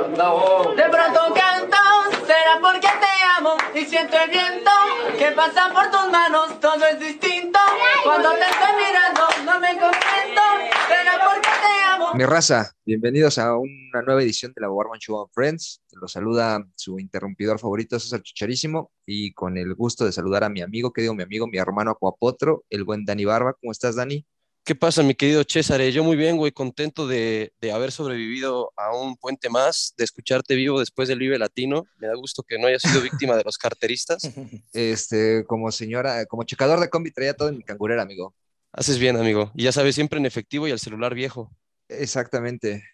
De pronto canto, será porque te amo y siento el viento que pasa por tus manos, todo es distinto. Cuando te estoy mirando, no me comprendo, será porque te amo. Mi raza, bienvenidos a una nueva edición de la Warman Show on Friends. Los saluda su interrumpidor favorito, César Chicharísimo, y con el gusto de saludar a mi amigo, que digo mi amigo, mi hermano Acuapotro, el buen Dani Barba. ¿Cómo estás, Dani? ¿Qué pasa, mi querido César? Yo muy bien, güey, contento de, de, haber sobrevivido a un puente más, de escucharte vivo después del Vive Latino. Me da gusto que no haya sido víctima de los carteristas. Este, como señora, como checador de combi traía todo en mi cangurera, amigo. Haces bien, amigo. Y ya sabes, siempre en efectivo y al celular viejo. Exactamente.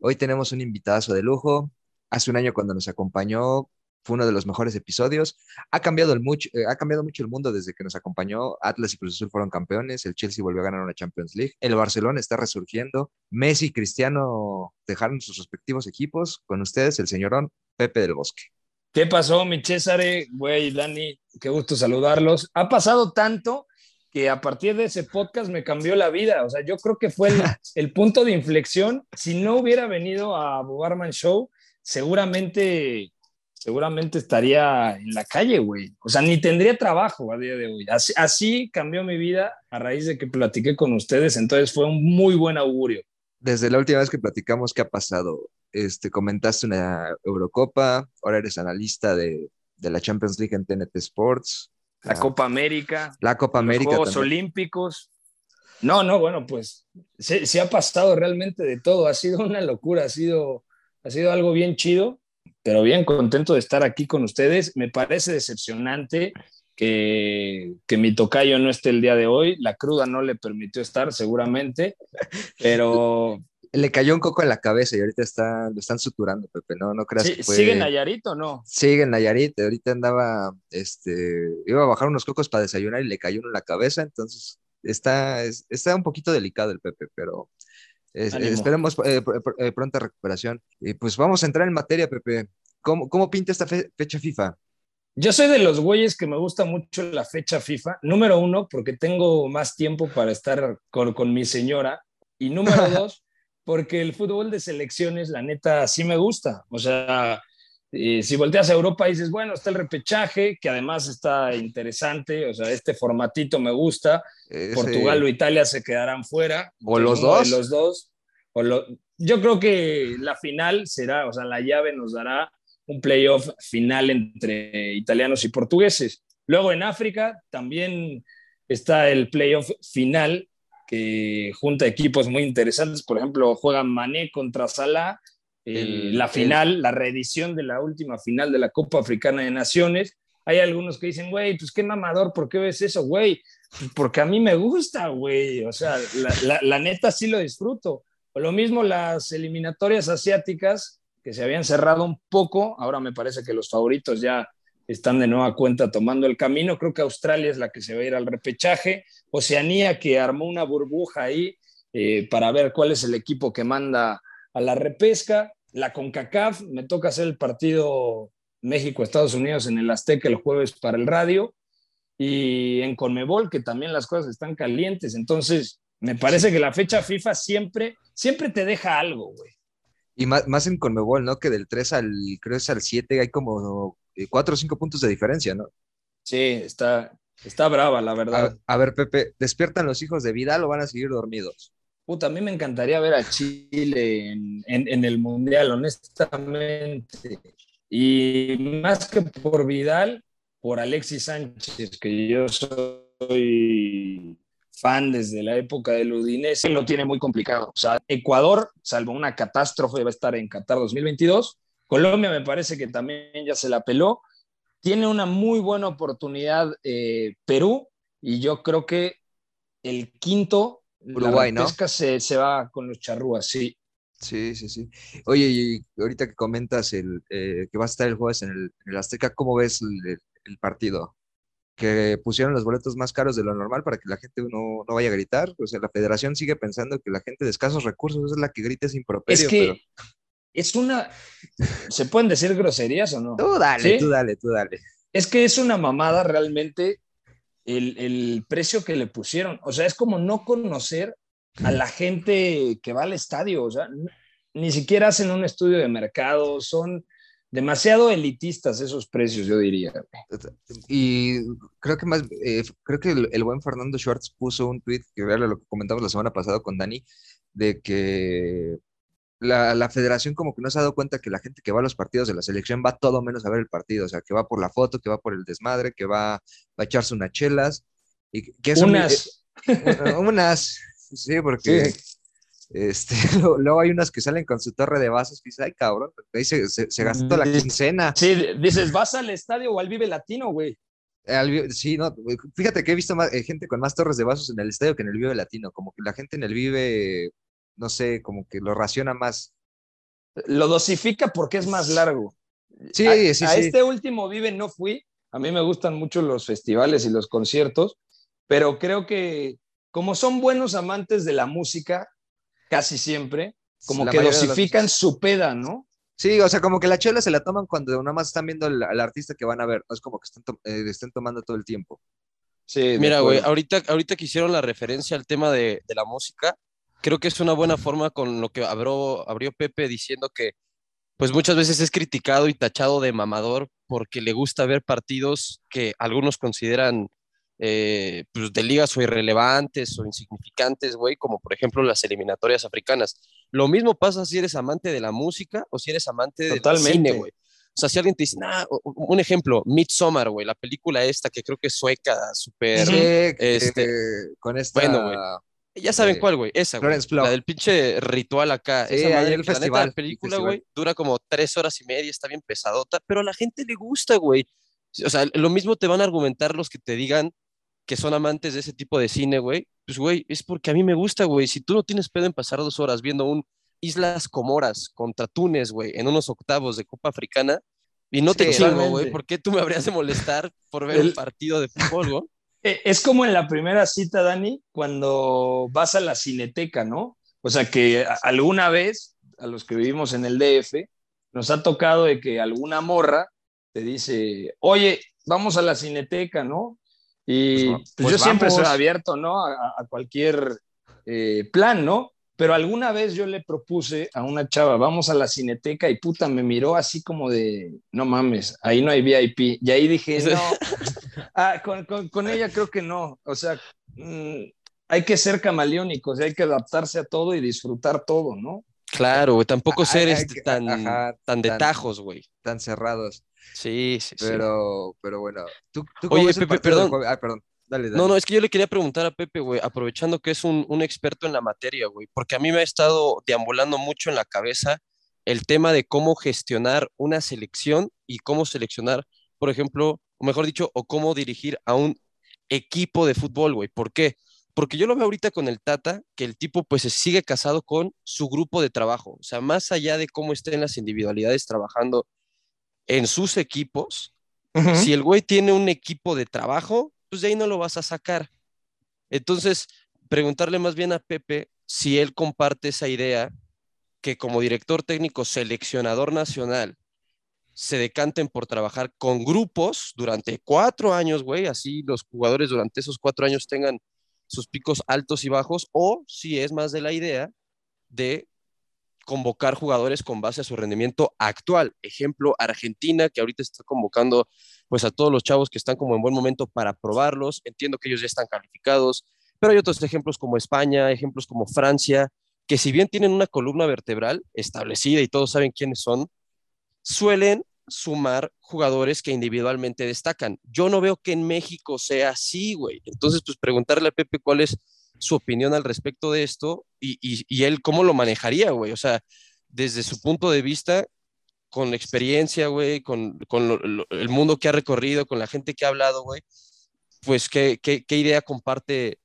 Hoy tenemos un invitado de lujo. Hace un año cuando nos acompañó, fue uno de los mejores episodios. Ha cambiado, el mucho, eh, ha cambiado mucho el mundo desde que nos acompañó. Atlas y Cruz Azul fueron campeones, el Chelsea volvió a ganar una Champions League, el Barcelona está resurgiendo, Messi y Cristiano dejaron sus respectivos equipos. Con ustedes, el señorón Pepe del Bosque. ¿Qué pasó, mi César? Güey, Dani, qué gusto saludarlos. Ha pasado tanto que a partir de ese podcast me cambió la vida. O sea, yo creo que fue el, el punto de inflexión. Si no hubiera venido a Bobarman Show, seguramente seguramente estaría en la calle, güey. O sea, ni tendría trabajo a día de hoy. Así, así, cambió mi vida a raíz de que platiqué con ustedes, entonces fue un muy buen augurio. Desde la última vez que platicamos, ¿qué ha pasado? Este, comentaste una Eurocopa, ahora eres analista de, de la Champions League en TNT Sports. La Copa América. La Copa América. Los Juegos también. Olímpicos. No, no, bueno, pues se, se, ha pasado realmente de todo. Ha sido una locura, ha sido, ha sido algo bien chido pero bien contento de estar aquí con ustedes. Me parece decepcionante que, que, mi tocayo no esté el día de hoy. La cruda no le permitió estar, seguramente, pero... Le cayó un coco en la cabeza y ahorita está, lo están suturando, Pepe, ¿no? No creas sí, que fue... ¿Sigue en Nayarit o no? Sigue en Nayarit, ahorita andaba, este, iba a bajar unos cocos para desayunar y le cayó uno en la cabeza, entonces está, está un poquito delicado el Pepe, pero es, esperemos eh, eh, pronta recuperación. Y pues vamos a entrar en materia, Pepe. ¿Cómo, cómo pinta esta fe fecha FIFA? Yo soy de los güeyes que me gusta mucho la fecha FIFA. Número uno, porque tengo más tiempo para estar con, con mi señora. Y número dos, porque el fútbol de selecciones, la neta, sí me gusta. O sea, eh, si volteas a Europa y dices, bueno, está el repechaje, que además está interesante, o sea, este formatito me gusta. Portugal o Italia se quedarán fuera. O los dos. Los dos. O lo... Yo creo que la final será, o sea, la llave nos dará un playoff final entre italianos y portugueses. Luego en África también está el playoff final que junta equipos muy interesantes, por ejemplo, juegan Mané contra Salah el, la final, el... la reedición de la última final de la Copa Africana de Naciones. Hay algunos que dicen, güey, pues qué mamador, ¿por qué ves eso, güey? Porque a mí me gusta, güey. O sea, la, la, la, neta sí lo disfruto. O lo mismo las eliminatorias asiáticas, que se habían cerrado un poco. Ahora me parece que los favoritos ya están de nueva cuenta tomando el camino. Creo que Australia es la que se va a ir al repechaje. Oceanía, que armó una burbuja ahí eh, para ver cuál es el equipo que manda a la repesca. La CONCACAF, me toca hacer el partido México-Estados Unidos en el Azteca el jueves para el radio. Y en Conmebol, que también las cosas están calientes. Entonces, me parece que la fecha FIFA siempre, siempre te deja algo, güey. Y más, más, en Conmebol, ¿no? Que del 3 al, creo es al 7 hay como 4 o 5 puntos de diferencia, ¿no? Sí, está, está brava, la verdad. A, a ver, Pepe, ¿despiertan los hijos de Vidal o van a seguir dormidos? Puta, a mí me encantaría ver a Chile en, en, en, el Mundial, honestamente. Y más que por Vidal, por Alexis Sánchez, que yo soy fan desde la época del Udinese, lo tiene muy complicado. O sea, Ecuador, salvo una catástrofe, va a estar en Qatar 2022. Colombia me parece que también ya se la peló. Tiene una muy buena oportunidad eh, Perú y yo creo que el quinto Uruguay, la ¿no? se, se, va con los charrúas, sí. Sí, sí, sí. Oye, y ahorita que comentas el, eh, que va a estar el jueves en el, en el Azteca, ¿cómo ves el, el, partido? Que pusieron los boletos más caros de lo normal para que la gente no, no, vaya a gritar. O sea, la federación sigue pensando que la gente de escasos recursos es la que grita sin improperio. Es que pero... es una... ¿Se pueden decir groserías o no? Tú dale, ¿Sí? tú dale, tú dale. Es que es una mamada realmente el, el, precio que le pusieron. O sea, es como no conocer a la gente que va al estadio. O sea, ni siquiera hacen un estudio de mercado, son demasiado elitistas esos precios, yo diría. Y creo que más, eh, creo que el, buen Fernando Schwartz puso un tweet que era lo que comentamos la semana pasada con Dani, de que la, la, federación como que no se ha dado cuenta que la gente que va a los partidos de la selección va todo menos a ver el partido, o sea, que va por la foto, que va por el desmadre, que va, a echarse unas chelas. Y que unas. unas, sí, porque... Este, luego hay unas que salen con su torre de vasos y dice, ay cabrón, ahí se, se, gastó la quincena. Sí, dices, vas al estadio o al Vive Latino, güey. sí, no, fíjate que he visto más, eh, gente con más torres de vasos en el estadio que en el Vive Latino, como que la gente en el Vive, no sé, como que lo raciona más. Lo dosifica porque es más largo. Sí, a, sí, a este último Vive no fui, a mí me gustan mucho los festivales y los conciertos, pero creo que como son buenos amantes de la música, casi siempre, como que dosifican su peda, ¿no? Sí, o sea, como que la chela se la toman cuando nada más están viendo al, artista que van a ver, no es como que estén, eh, estén tomando todo el tiempo. Sí, Mira, güey, ahorita, ahorita que hicieron la referencia al tema de, de, la música, creo que es una buena forma con lo que abrió, abrió Pepe diciendo que pues muchas veces es criticado y tachado de mamador porque le gusta ver partidos que algunos consideran eh, pues de ligas o irrelevantes o insignificantes, güey, como por ejemplo las eliminatorias africanas. Lo mismo pasa si eres amante de la música o si eres amante del cine, güey. O sea, si alguien te dice, nah, un ejemplo, Midsommar, güey, la película esta que creo que es sueca, súper. este, con esta. Bueno, güey. Ya saben cuál, güey. Esa, güey. La del pinche ritual acá. Esa madre, el festival. la película, güey, dura como tres horas y media, está bien pesadota, pero a la gente le gusta, güey. O sea, lo mismo te van a argumentar los que te digan que son amantes de ese tipo de cine, güey, pues, güey, es porque a mí me gusta, güey. Si tú no tienes pedo en pasar dos horas viendo un Islas Comoras contra Túnez, güey, en unos octavos de Copa Africana, y no te chingo, güey, ¿por qué tú me habrías de molestar por ver un partido de fútbol, güey? E, es como en la primera cita, Dani, cuando vas a la cineteca, ¿no? O sea, que alguna vez, a los que vivimos en el DF, nos ha tocado de que alguna morra te dice, oye, vamos a la cineteca, ¿no? Y pues, pues yo siempre soy abierto, ¿no? A, cualquier eh, plan, ¿no? Pero alguna vez yo le propuse a una chava, vamos a la cineteca y puta, me miró así como de, no mames, ahí no hay VIP. Y ahí dije, no, ah, con, ella creo que no. O sea, mm, hay que ser camaleónicos, hay que adaptarse a todo y disfrutar todo, ¿no? Claro, güey, tampoco ser este, tan, tan de tajos, güey. Tan cerrados. Sí, sí, pero, Pero bueno, ¿tú, Oye, Pepe, perdón. Ah, perdón. Dale, dale. No, no, es que yo le quería preguntar a Pepe, güey, aprovechando que es un, un, experto en la materia, güey, porque a mí me ha estado deambulando mucho en la cabeza el tema de cómo gestionar una selección y cómo seleccionar, por ejemplo, o mejor dicho, o cómo dirigir a un equipo de fútbol, güey. ¿Por qué? Porque yo lo veo ahorita con el Tata, que el tipo pues se sigue casado con su grupo de trabajo. O sea, más allá de cómo estén las individualidades trabajando en sus equipos, si el güey tiene un equipo de trabajo, pues de ahí no lo vas a sacar. Entonces, preguntarle más bien a Pepe si él comparte esa idea que como director técnico seleccionador nacional se decanten por trabajar con grupos durante cuatro años, güey, así los jugadores durante esos cuatro años tengan sus picos altos y bajos, o si es más de la idea de convocar jugadores con base a su rendimiento actual. Ejemplo, Argentina, que ahorita está convocando pues a todos los chavos que están como en buen momento para probarlos. Entiendo que ellos ya están calificados, pero hay otros ejemplos como España, ejemplos como Francia, que si bien tienen una columna vertebral establecida y todos saben quiénes son, suelen sumar jugadores que individualmente destacan. Yo no veo que en México sea así, güey. Entonces, pues preguntarle a Pepe cuál es su opinión al respecto de esto y, y, él cómo lo manejaría, güey. O sea, desde su punto de vista, con experiencia, güey, con, con el mundo que ha recorrido, con la gente que ha hablado, güey, pues ¿qué, qué, qué idea comparte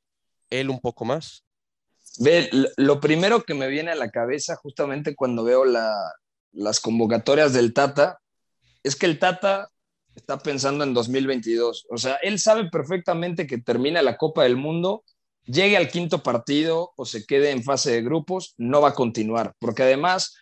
él un poco más. Ve, lo primero que me viene a la cabeza justamente cuando veo la, las convocatorias del Tata es que el Tata está pensando en 2022. O sea, él sabe perfectamente que termina la Copa del Mundo llegue al quinto partido o se quede en fase de grupos, no va a continuar, porque además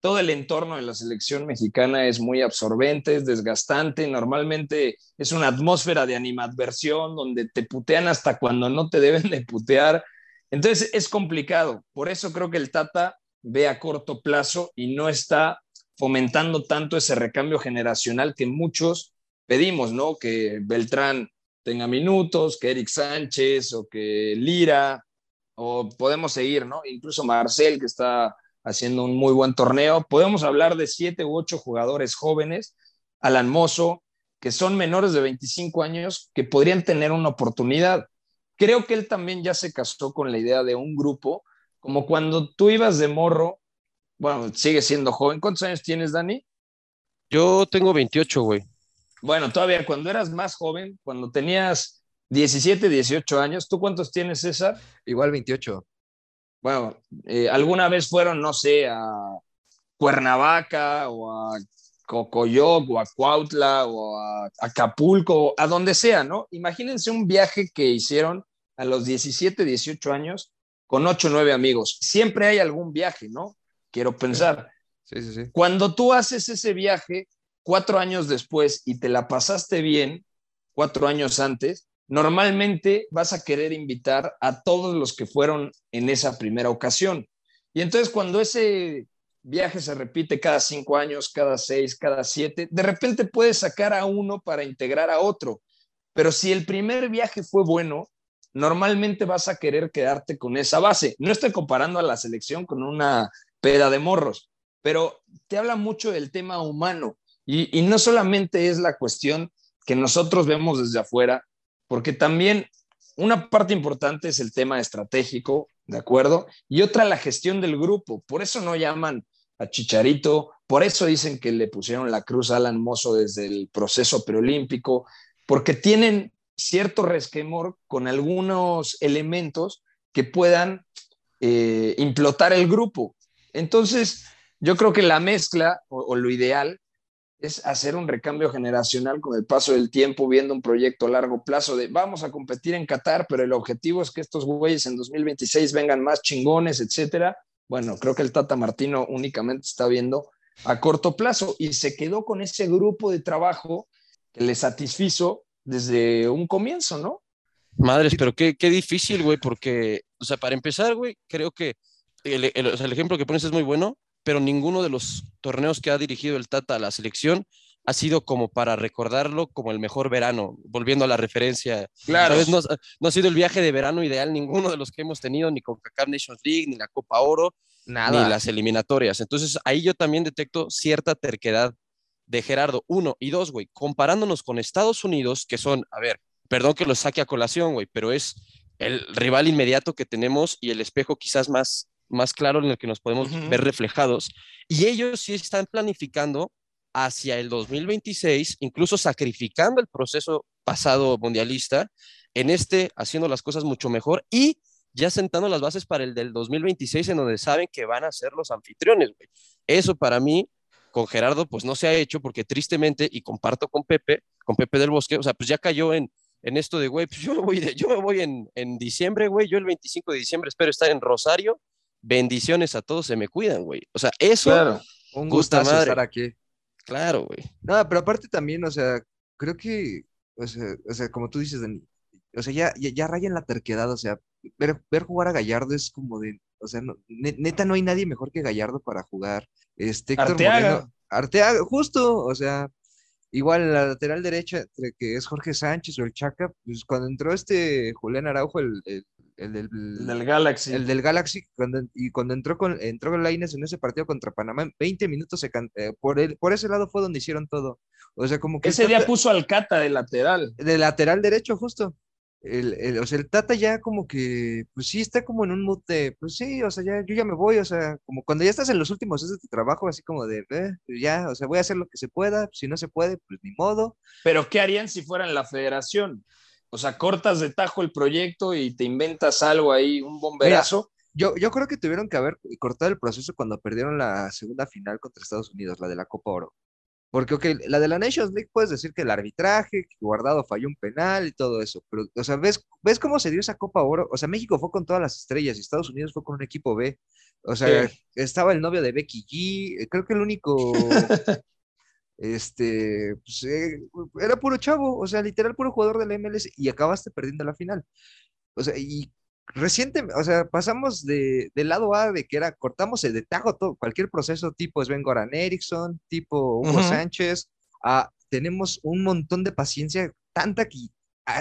todo el entorno de la selección mexicana es muy absorbente, es desgastante, normalmente es una atmósfera de animadversión donde te putean hasta cuando no te deben de putear. Entonces es complicado, por eso creo que el Tata ve a corto plazo y no está fomentando tanto ese recambio generacional que muchos pedimos, ¿no? Que Beltrán tenga minutos, que Eric Sánchez o que Lira, o podemos seguir, ¿no? Incluso Marcel, que está haciendo un muy buen torneo. Podemos hablar de siete u ocho jugadores jóvenes, Alan Mozo, que son menores de 25 años, que podrían tener una oportunidad. Creo que él también ya se casó con la idea de un grupo, como cuando tú ibas de morro, bueno, sigue siendo joven. ¿Cuántos años tienes, Dani? Yo tengo 28, güey. Bueno, todavía cuando eras más joven, cuando tenías 17, 18 años, ¿tú cuántos tienes, César? Igual 28. Bueno, eh, alguna vez fueron, no sé, a Cuernavaca o a Cocoyoc o a Cuautla o a Acapulco, a donde sea, ¿no? Imagínense un viaje que hicieron a los 17, 18 años con 8 o 9 amigos. Siempre hay algún viaje, ¿no? Quiero pensar. Sí, sí, sí. Cuando tú haces ese viaje cuatro años después y te la pasaste bien cuatro años antes, normalmente vas a querer invitar a todos los que fueron en esa primera ocasión. Y entonces cuando ese viaje se repite cada cinco años, cada seis, cada siete, de repente puedes sacar a uno para integrar a otro. Pero si el primer viaje fue bueno, normalmente vas a querer quedarte con esa base. No estoy comparando a la selección con una peda de morros, pero te habla mucho del tema humano. Y, no solamente es la cuestión que nosotros vemos desde afuera, porque también una parte importante es el tema estratégico, ¿de acuerdo? Y otra la gestión del grupo. Por eso no llaman a Chicharito, por eso dicen que le pusieron la cruz a Alan Mozo desde el proceso preolímpico, porque tienen cierto resquemor con algunos elementos que puedan eh, implotar el grupo. Entonces, yo creo que la mezcla o lo ideal es hacer un recambio generacional con el paso del tiempo, viendo un proyecto a largo plazo de vamos a competir en Qatar, pero el objetivo es que estos güeyes en 2026 vengan más chingones, etcétera. Bueno, creo que el Tata Martino únicamente está viendo a corto plazo y se quedó con ese grupo de trabajo que le satisfizo desde un comienzo, ¿no? Madres, pero qué, qué difícil, güey, porque, o sea, para empezar, güey, creo que el, el, el ejemplo que pones es muy bueno, pero ninguno de los torneos que ha dirigido el Tata a la selección ha sido como para recordarlo como el mejor verano, volviendo a la referencia. Claro. No, no, ha sido el viaje de verano ideal ninguno de los que hemos tenido, ni con CACAF Nations League, ni la Copa Oro, Nada. ni las eliminatorias. Entonces ahí yo también detecto cierta terquedad de Gerardo, uno, y dos, güey, comparándonos con Estados Unidos, que son, a ver, perdón que lo saque a colación, güey, pero es el rival inmediato que tenemos y el espejo quizás más, más claro en el que nos podemos uh -huh. ver reflejados. Y ellos sí están planificando hacia el 2026, incluso sacrificando el proceso pasado mundialista, en este haciendo las cosas mucho mejor y ya sentando las bases para el del 2026 en donde saben que van a ser los anfitriones. Eso para mí, con Gerardo, pues no se ha hecho porque tristemente, y comparto con Pepe, con Pepe del Bosque, o sea, pues ya cayó en, en esto de, güey, pues yo me voy, de, yo me voy en, en diciembre, güey, yo el 25 de diciembre espero estar en Rosario, bendiciones a todos, se me cuidan, güey. O sea, eso... Claro. Un gustazo estar aquí. Claro, güey. No, pero aparte también, o sea, creo que, o sea, o sea como tú dices, Dani, o sea, ya, ya, ya raya en la terquedad, o sea, ver, ver jugar a Gallardo es como de, o sea, no, neta no hay nadie mejor que Gallardo para jugar. Este, Héctor Arteaga. Moreno, Arteaga, justo, o sea, igual la lateral derecha, que es Jorge Sánchez o el Chaca, pues cuando entró este Julián Araujo, el, el, el, del, el del, Galaxy. El del Galaxy, cuando, y cuando entró con entró con Lainez en ese partido contra Panamá, 20 minutos se can, eh, por, el, por ese lado fue donde hicieron todo. O sea, como que. Ese día puso al Cata de lateral. De lateral derecho, justo. El, el, o sea, el Tata ya como que, pues sí, está como en un mood de, pues sí, o sea, ya, yo ya me voy, o sea, como cuando ya estás en los últimos meses de tu trabajo, así como de, eh, ya, o sea, voy a hacer lo que se pueda, si no se puede, pues ni modo. Pero, ¿qué harían si fueran la federación? O sea, cortas de tajo el proyecto y te inventas algo ahí, un bomberazo. Mira, yo, yo creo que tuvieron que haber cortado el proceso cuando perdieron la segunda final contra Estados Unidos, la de la Copa Oro. Porque, ok, la de la Nations League puedes decir que el arbitraje, que Guardado falló un penal y todo eso, pero, o sea, ¿ves, ¿ves cómo se dio esa Copa Oro? O sea, México fue con todas las estrellas y Estados Unidos fue con un equipo B. O sea, sí. estaba el novio de Becky G, creo que el único, este, pues, eh, era puro chavo, o sea, literal puro jugador de la MLS y acabaste perdiendo la final. O sea, y reciente, o sea, pasamos de, del lado A de que era, cortamos el de tajo todo, cualquier proceso tipo Sven Goran Eriksson, tipo Hugo. Sánchez, a tenemos un montón de paciencia, tanta que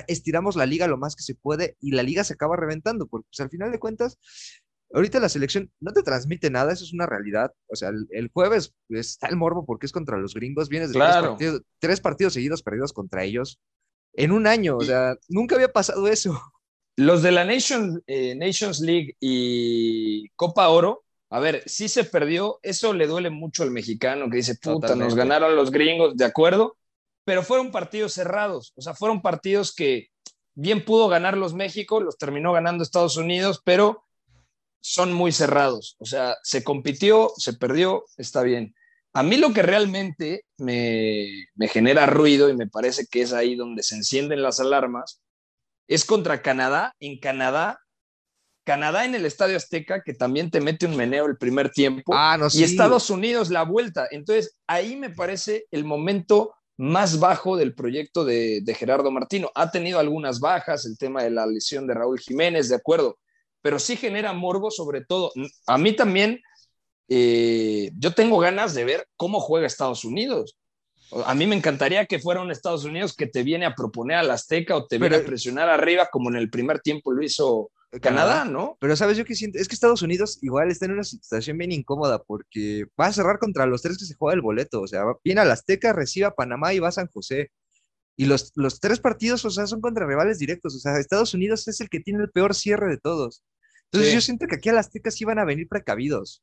estiramos la liga lo más que se puede y la liga se acaba reventando, porque pues, al final de cuentas, ahorita la selección no te transmite nada, eso es una realidad. O sea, el, el jueves está el morbo porque es contra los gringos, vienes de tres, partidos, tres partidos seguidos perdidos contra ellos en un año, o sea, nunca había pasado eso. Los de la Nations, eh, Nations League y Copa Oro, a ver, sí se perdió, eso le duele mucho al mexicano que dice, puta, nos ganaron los gringos, de acuerdo, pero fueron partidos cerrados, o sea, fueron partidos que bien pudo ganarlos México, los terminó ganando Estados Unidos, pero son muy cerrados, o sea, se compitió, se perdió, está bien. A mí lo que realmente me, me genera ruido y me parece que es ahí donde se encienden las alarmas es contra Canadá. En Canadá, Canadá en el Estadio Azteca, que también te mete un meneo el primer tiempo, Ah, no, y. Estados Unidos la vuelta. Entonces, ahí me parece el momento más bajo del proyecto de, de Gerardo Martino. Ha tenido algunas bajas, el tema de la lesión de Raúl Jiménez, de acuerdo, pero sí genera morbo sobre todo. A mí también, eh, yo tengo ganas de ver cómo juega Estados Unidos. A mí me encantaría que fuera un Estados Unidos que te viene a proponer al Azteca o te viene Pero- a presionar arriba, como en el primer tiempo lo hizo Canadá, ¿no? Pero sabes yo que siento, es que Estados Unidos igual está en una situación bien incómoda porque va a cerrar contra los tres que se juega el boleto, o sea, viene al Azteca, recibe a Panamá y va a San José. Y los, los tres partidos, o sea, son contra rivales directos, o sea, Estados Unidos es el que tiene el peor cierre de todos. Entonces Sí. yo siento que aquí al Azteca sí van a venir precavidos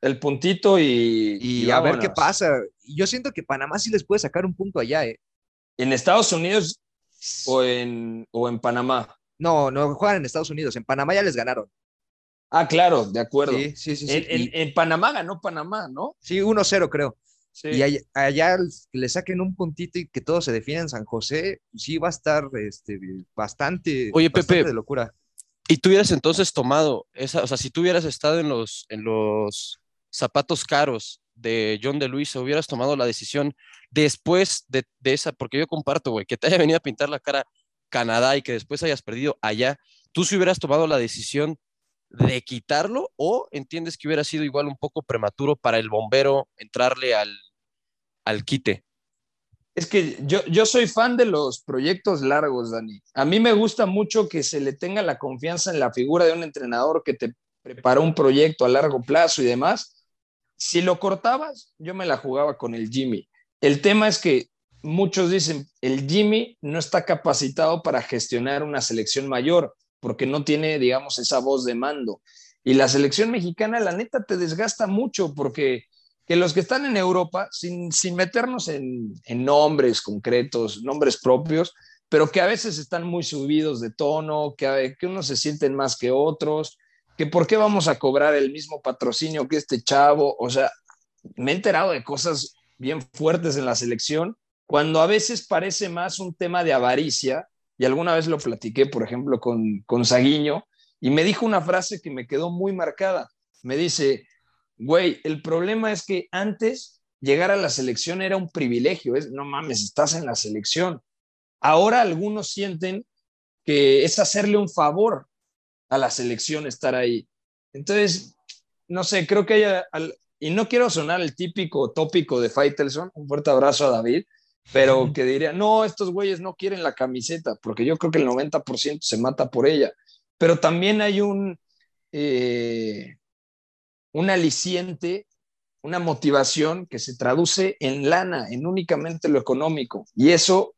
El puntito y, y, a ver qué pasa. Y yo siento que Panamá sí les puede sacar un punto allá, ¿eh? ¿En Estados Unidos o en, o en Panamá? No, no juegan en Estados Unidos, en Panamá ya les ganaron. Ah, claro, de acuerdo. Sí, sí, sí, sí. En, en- y- en Panamá ganó Panamá, ¿no? sí, 1-0 creo. Sí. Y allá, allá que le saquen un puntito y que todo se define en San José, sí va a estar este, bastante, Oye, bastante Pepe. de locura. Y tú hubieras entonces tomado esa, o sea, si tú hubieras estado en los, en los zapatos caros de John de Luis, hubieras tomado la decisión después de, de esa, porque yo comparto, güey, que te haya venido a pintar la cara Canadá y que después hayas perdido allá, tú si hubieras tomado la decisión de quitarlo o entiendes que hubiera sido igual un poco prematuro para el bombero entrarle al, al quite. Es que yo, yo soy fan de los proyectos largos, Dani. A mí me gusta mucho que se le tenga la confianza en la figura de un entrenador que te prepara un proyecto a largo plazo y demás. Si lo cortabas, yo me la jugaba con el Jimmy. El tema es que muchos dicen, el Jimmy no está capacitado para gestionar una selección mayor porque no tiene, digamos, esa voz de mando. Y la selección mexicana, la neta, te desgasta mucho porque que los que están en Europa, sin, sin meternos en, nombres concretos, nombres propios, pero que a veces están muy subidos de tono, que, que unos se sienten más que otros, que por qué vamos a cobrar el mismo patrocinio que este chavo. O sea, me he enterado de cosas bien fuertes en la selección, cuando a veces parece más un tema de avaricia, y alguna vez lo platiqué, por ejemplo, con, con Saguiño, y me dijo una frase que me quedó muy marcada. Me dice, güey, el problema es que antes llegar a la selección era un privilegio, es, no mames, estás en la selección. Ahora algunos sienten que es hacerle un favor a la selección estar ahí. Entonces, no sé, creo que haya, y no quiero sonar el típico tópico de Faitelson, un fuerte abrazo a David, pero que diría, no, estos güeyes no quieren la camiseta, porque yo creo que el 90% se mata por ella. Pero también hay un, eh, un aliciente, una motivación que se traduce en lana, en únicamente lo económico. Y eso,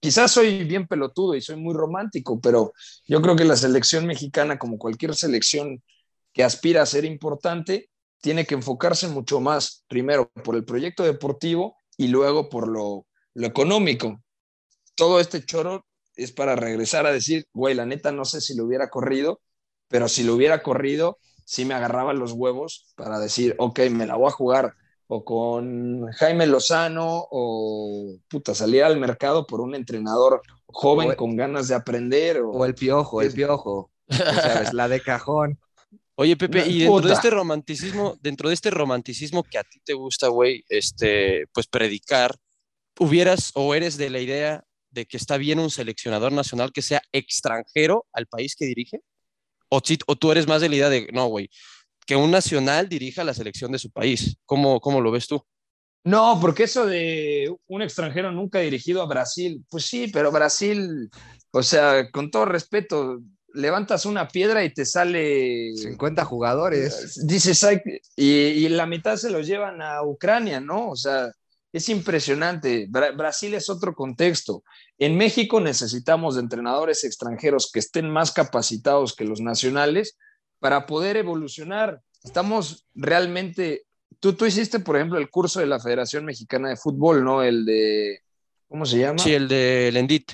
quizás soy bien pelotudo y soy muy romántico, pero yo creo que la selección mexicana, como cualquier selección que aspira a ser importante, tiene que enfocarse mucho más, primero por el proyecto deportivo y luego por lo, económico. Todo este choro es para regresar a decir, güey, la neta no sé si lo hubiera corrido, pero si lo hubiera corrido, sí me agarraba los huevos para decir, ok, me la voy a jugar o con Jaime Lozano o puta, salir al mercado por un entrenador joven O- con ganas de aprender. O, O el piojo, el piojo. ya sabes, la de cajón. Oye, Pepe, y dentro de este romanticismo, dentro de este romanticismo que a ti te gusta, güey, este, pues predicar, hubieras o eres de la idea de que está bien un seleccionador nacional que sea extranjero al país que dirige? O, si- o tú eres más de la idea de, no, güey, que un nacional dirija la selección de su país. ¿Cómo, cómo lo ves tú? No, porque eso de un extranjero nunca dirigido a Brasil, pues sí, pero Brasil, o sea, con todo respeto, levantas una piedra y te sale 50 jugadores. Dices, y, y la mitad se los llevan a Ucrania, ¿no? O sea, es impresionante. Bra- Brasil es otro contexto. En México necesitamos de entrenadores extranjeros que estén más capacitados que los nacionales para poder evolucionar. Estamos realmente... Tú, tú hiciste, por ejemplo, el curso de la Federación Mexicana de Fútbol, ¿no? El de... ¿Cómo se llama? Sí, el de Lendit.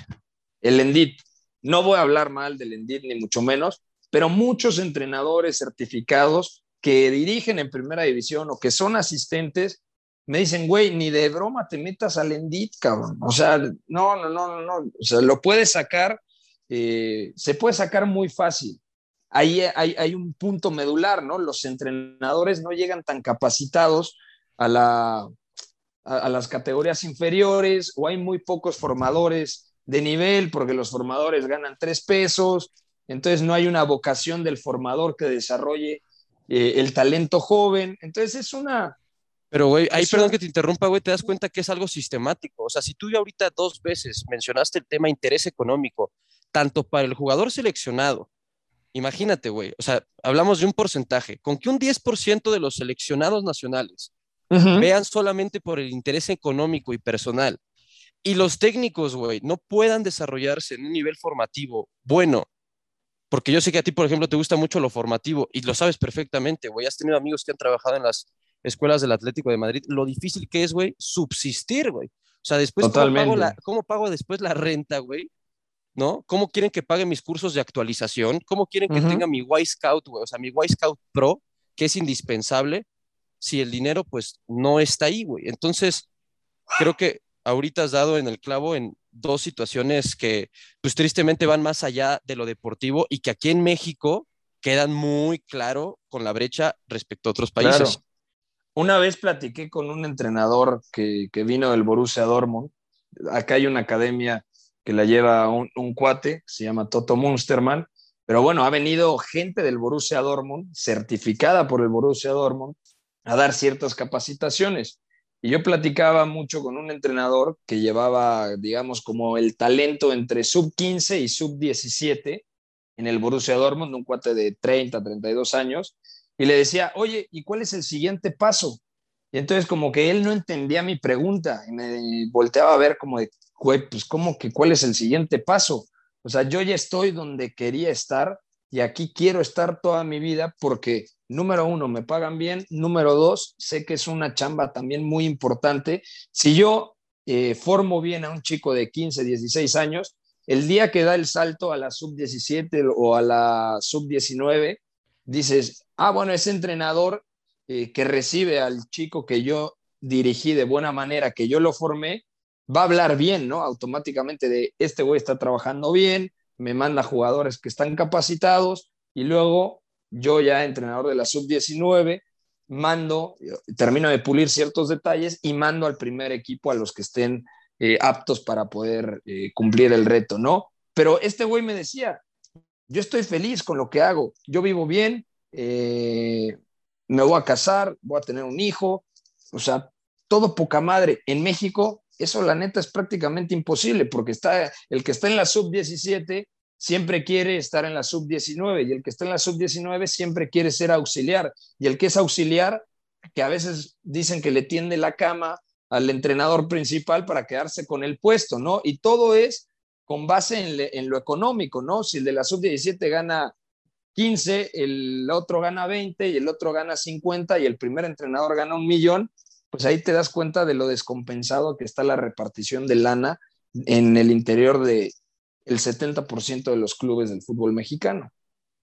el Endit. No voy a hablar mal del Endit, ni mucho menos, pero muchos entrenadores certificados que dirigen en primera división o que son asistentes me dicen, güey, ni de broma te metas al Endit, cabrón. O sea, no, no, no, no, no. O sea, lo puedes sacar, eh, se puede sacar muy fácil. Ahí hay, hay un punto medular, ¿no? Los entrenadores no llegan tan capacitados a la, a, las categorías inferiores o hay muy pocos formadores de nivel porque los formadores ganan tres pesos, entonces no hay una vocación del formador que desarrolle eh, el talento joven, entonces es una... Pero, güey, ahí, Eso- perdón que te interrumpa, güey, te das cuenta que es algo sistemático. O sea, si tú ya ahorita dos veces mencionaste el tema interés económico, tanto para el jugador seleccionado, imagínate, güey, o sea, hablamos de un porcentaje, con que un 10% de los seleccionados nacionales vean solamente por el interés económico y personal, y los técnicos, güey, no puedan desarrollarse en un nivel formativo bueno, porque yo sé que a ti, por ejemplo, te gusta mucho lo formativo y lo sabes perfectamente, güey, has tenido amigos que han trabajado en las escuelas del Atlético de Madrid, lo difícil que es, güey, subsistir, güey. O sea, después, ¿cómo pago, Totalmente. la, ¿cómo pago después la renta, güey? ¿No? ¿Cómo quieren que pague mis cursos de actualización? ¿Cómo quieren que tenga mi Y Scout, güey? O sea, mi Y Scout Pro, que es indispensable, si el dinero, pues, no está ahí, güey. Entonces, creo que ahorita has dado en el clavo en dos situaciones que, pues, tristemente van más allá de lo deportivo y que aquí en México quedan muy claro con la brecha respecto a otros países. Claro. Una vez platiqué con un entrenador que, que vino del Borussia Dortmund. Acá hay una academia que la lleva un, un cuate, se llama Toto Munsterman. Pero bueno, ha venido gente del Borussia Dortmund, certificada por el Borussia Dortmund, a dar ciertas capacitaciones. Y yo platicaba mucho con un entrenador que llevaba, digamos, como el talento entre sub 15 y sub 17 en el Borussia Dortmund, un cuate de 30, 32 años, y le decía, oye, ¿y cuál es el siguiente paso? Y entonces como que él no entendía mi pregunta y me volteaba a ver como de, güey, pues como que cuál es el siguiente paso. O sea, yo ya estoy donde quería estar y aquí quiero estar toda mi vida porque, número uno, me pagan bien, número dos, sé que es una chamba también muy importante. Si yo eh, formo bien a un chico de 15, 16 años, el día que da el salto a la sub-17 o a la sub-19, dices, ah, bueno, ese entrenador eh, que recibe al chico que yo dirigí de buena manera, que yo lo formé, va a hablar bien, ¿no? Automáticamente de, este güey está trabajando bien, me manda jugadores que están capacitados y luego yo ya, entrenador de la sub-19, mando, termino de pulir ciertos detalles y mando al primer equipo a los que estén eh, aptos para poder eh, cumplir el reto, ¿no? Pero este güey me decía, yo estoy feliz con lo que hago, yo vivo bien, eh, me voy a casar, voy a tener un hijo, o sea, todo poca madre. En México, eso la neta es prácticamente imposible, porque está, el que está en la sub-17 siempre quiere estar en la sub-19 y el que está en la sub-19 siempre quiere ser auxiliar y el que es auxiliar, que a veces dicen que le tiende la cama al entrenador principal para quedarse con el puesto, ¿no? Y todo es con base en, lo económico, ¿no? Si el de la sub-17 gana 15, el otro gana 20 y el otro gana 50 y el primer entrenador gana un millón, pues ahí te das cuenta de lo descompensado que está la repartición de lana en el interior de el 70% de los clubes del fútbol mexicano.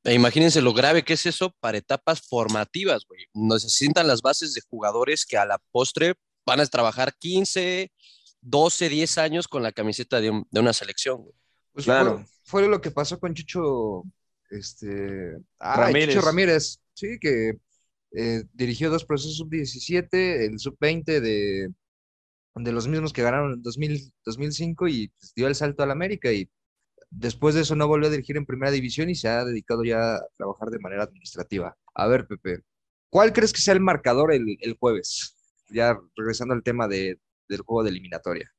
E imagínense lo grave que es eso para etapas formativas, güey. Necesitan las bases de jugadores que a la postre van a trabajar 15, 12, 10 años con la camiseta de, un, de una selección, güey. Pues claro. Fue, fue, lo que pasó con Chucho, este, ah, Ramírez. Chucho Ramírez, sí, que eh, dirigió dos procesos sub-17, el sub-20 de, de los mismos que ganaron en 2000, 2005 y pues, dio el salto al América y Después de eso no volvió a dirigir en primera división y se ha dedicado ya a trabajar de manera administrativa. A ver, Pepe, ¿cuál crees que sea el marcador el, el jueves? Ya regresando al tema de, del juego de eliminatoria.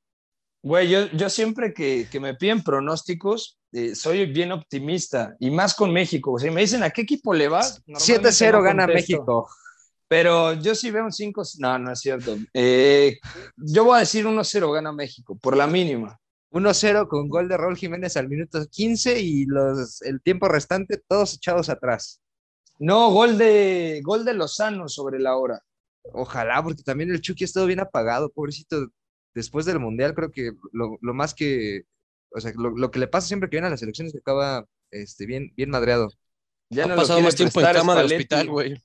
Güey, yo, yo siempre que, que me piden pronósticos, eh, soy bien optimista y más con México. O sea, me dicen a qué equipo le vas. 7-0 no gana. México. Pero yo sí veo un 5. No, no es cierto. Eh, yo voy a decir 1-0 gana México, por la mínima. 1-0 con gol de Raúl Jiménez al minuto 15 y los, el tiempo restante todos echados atrás. No, gol de, gol de Lozano sobre la hora. Ojalá, porque también el Chucky ha estado bien apagado, pobrecito. Después del Mundial, creo que lo, lo más que, o sea, lo, lo, que le pasa siempre que viene a las elecciones es que acaba este, bien, bien madreado. Ya ha no pasado más tiempo en cama del hospital, güey.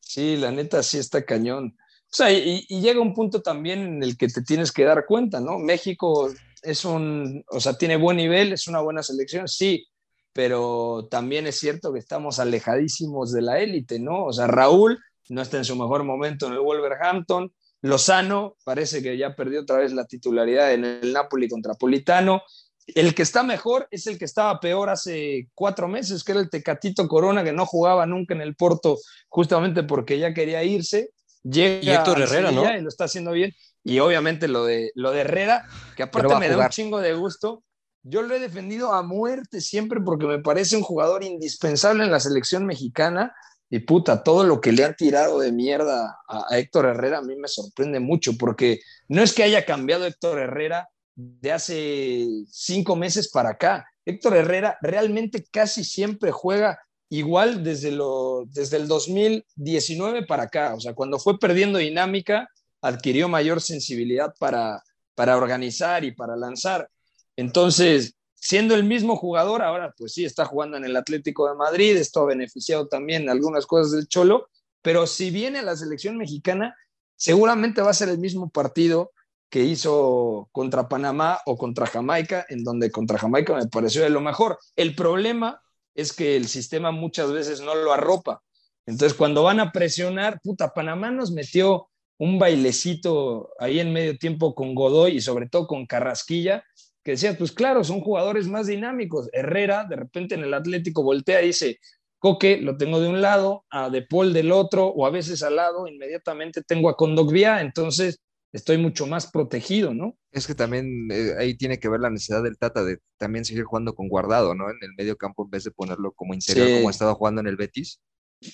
Sí, la neta sí está cañón. O sea, y, y, llega un punto también en el que te tienes que dar cuenta, ¿no? México es un, o sea, tiene buen nivel, es una buena selección, sí, pero también es cierto que estamos alejadísimos de la élite, ¿no? O sea, Raúl no está en su mejor momento en el Wolverhampton, Lozano parece que ya perdió otra vez la titularidad en el Napoli contra Politano. El que está mejor es el que estaba peor hace cuatro meses, que era el Tecatito Corona, que no jugaba nunca en el Porto, justamente porque ya quería irse. Llega y Héctor Herrera, ¿no? Y lo está haciendo bien. Y obviamente lo de, lo de Herrera, que aparte me da un chingo de gusto. Yo lo he defendido a muerte siempre porque me parece un jugador indispensable en la selección mexicana. Y puta, todo lo que le han tirado de mierda a, Héctor Herrera a mí me sorprende mucho, porque no es que haya cambiado Héctor Herrera de hace cinco meses para acá. Héctor Herrera realmente casi siempre juega igual desde, lo, desde el 2019 para acá. O sea, cuando fue perdiendo dinámica, adquirió mayor sensibilidad para, para organizar y para lanzar. Entonces, siendo el mismo jugador, ahora pues sí está jugando en el Atlético de Madrid, esto ha beneficiado también algunas cosas del Cholo, pero si viene a la selección mexicana, seguramente va a ser el mismo partido que hizo contra Panamá o contra Jamaica, en donde contra Jamaica me pareció de lo mejor. El problema es que el sistema muchas veces no lo arropa. Entonces, cuando van a presionar, puta, Panamá nos metió un bailecito ahí en medio tiempo con Godoy y sobre todo con Carrasquilla, que decía, pues claro, son jugadores más dinámicos. Herrera, de repente en el Atlético voltea y dice, Coque lo tengo de un lado, a De Paul del otro, o a veces al lado, inmediatamente tengo a Condogbia, entonces estoy mucho más protegido, ¿no? Es que también eh, ahí tiene que ver la necesidad del Tata de también seguir jugando con Guardado, ¿no? En el medio campo en vez de ponerlo como interior sí. como estaba jugando en el Betis.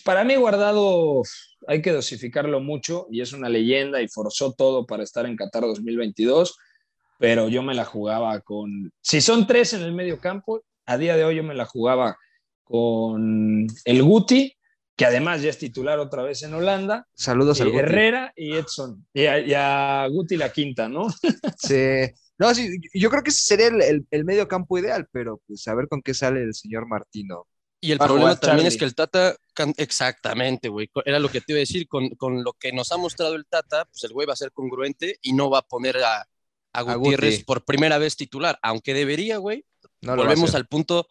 Para mí Guardado hay que dosificarlo mucho y es una leyenda y forzó todo para estar en Qatar 2022, pero yo me la jugaba con... Si son tres en el medio campo, a día de hoy yo me la jugaba con el Guti, que además ya es titular otra vez en Holanda. Saludos a al Guti. Herrera y Edson. Y a, y a, Guti la quinta, ¿no? sí. No, sí, yo creo que ese sería el, el, el, medio campo ideal, pero pues a ver con qué sale el señor Martino. Y el problema también es que el Tata, exactamente, güey, era lo que te iba a decir, con, con, lo que nos ha mostrado el Tata, pues el güey va a ser congruente y no va a poner a, a Gutiérrez por primera vez titular, aunque debería, güey. No Volvemos al punto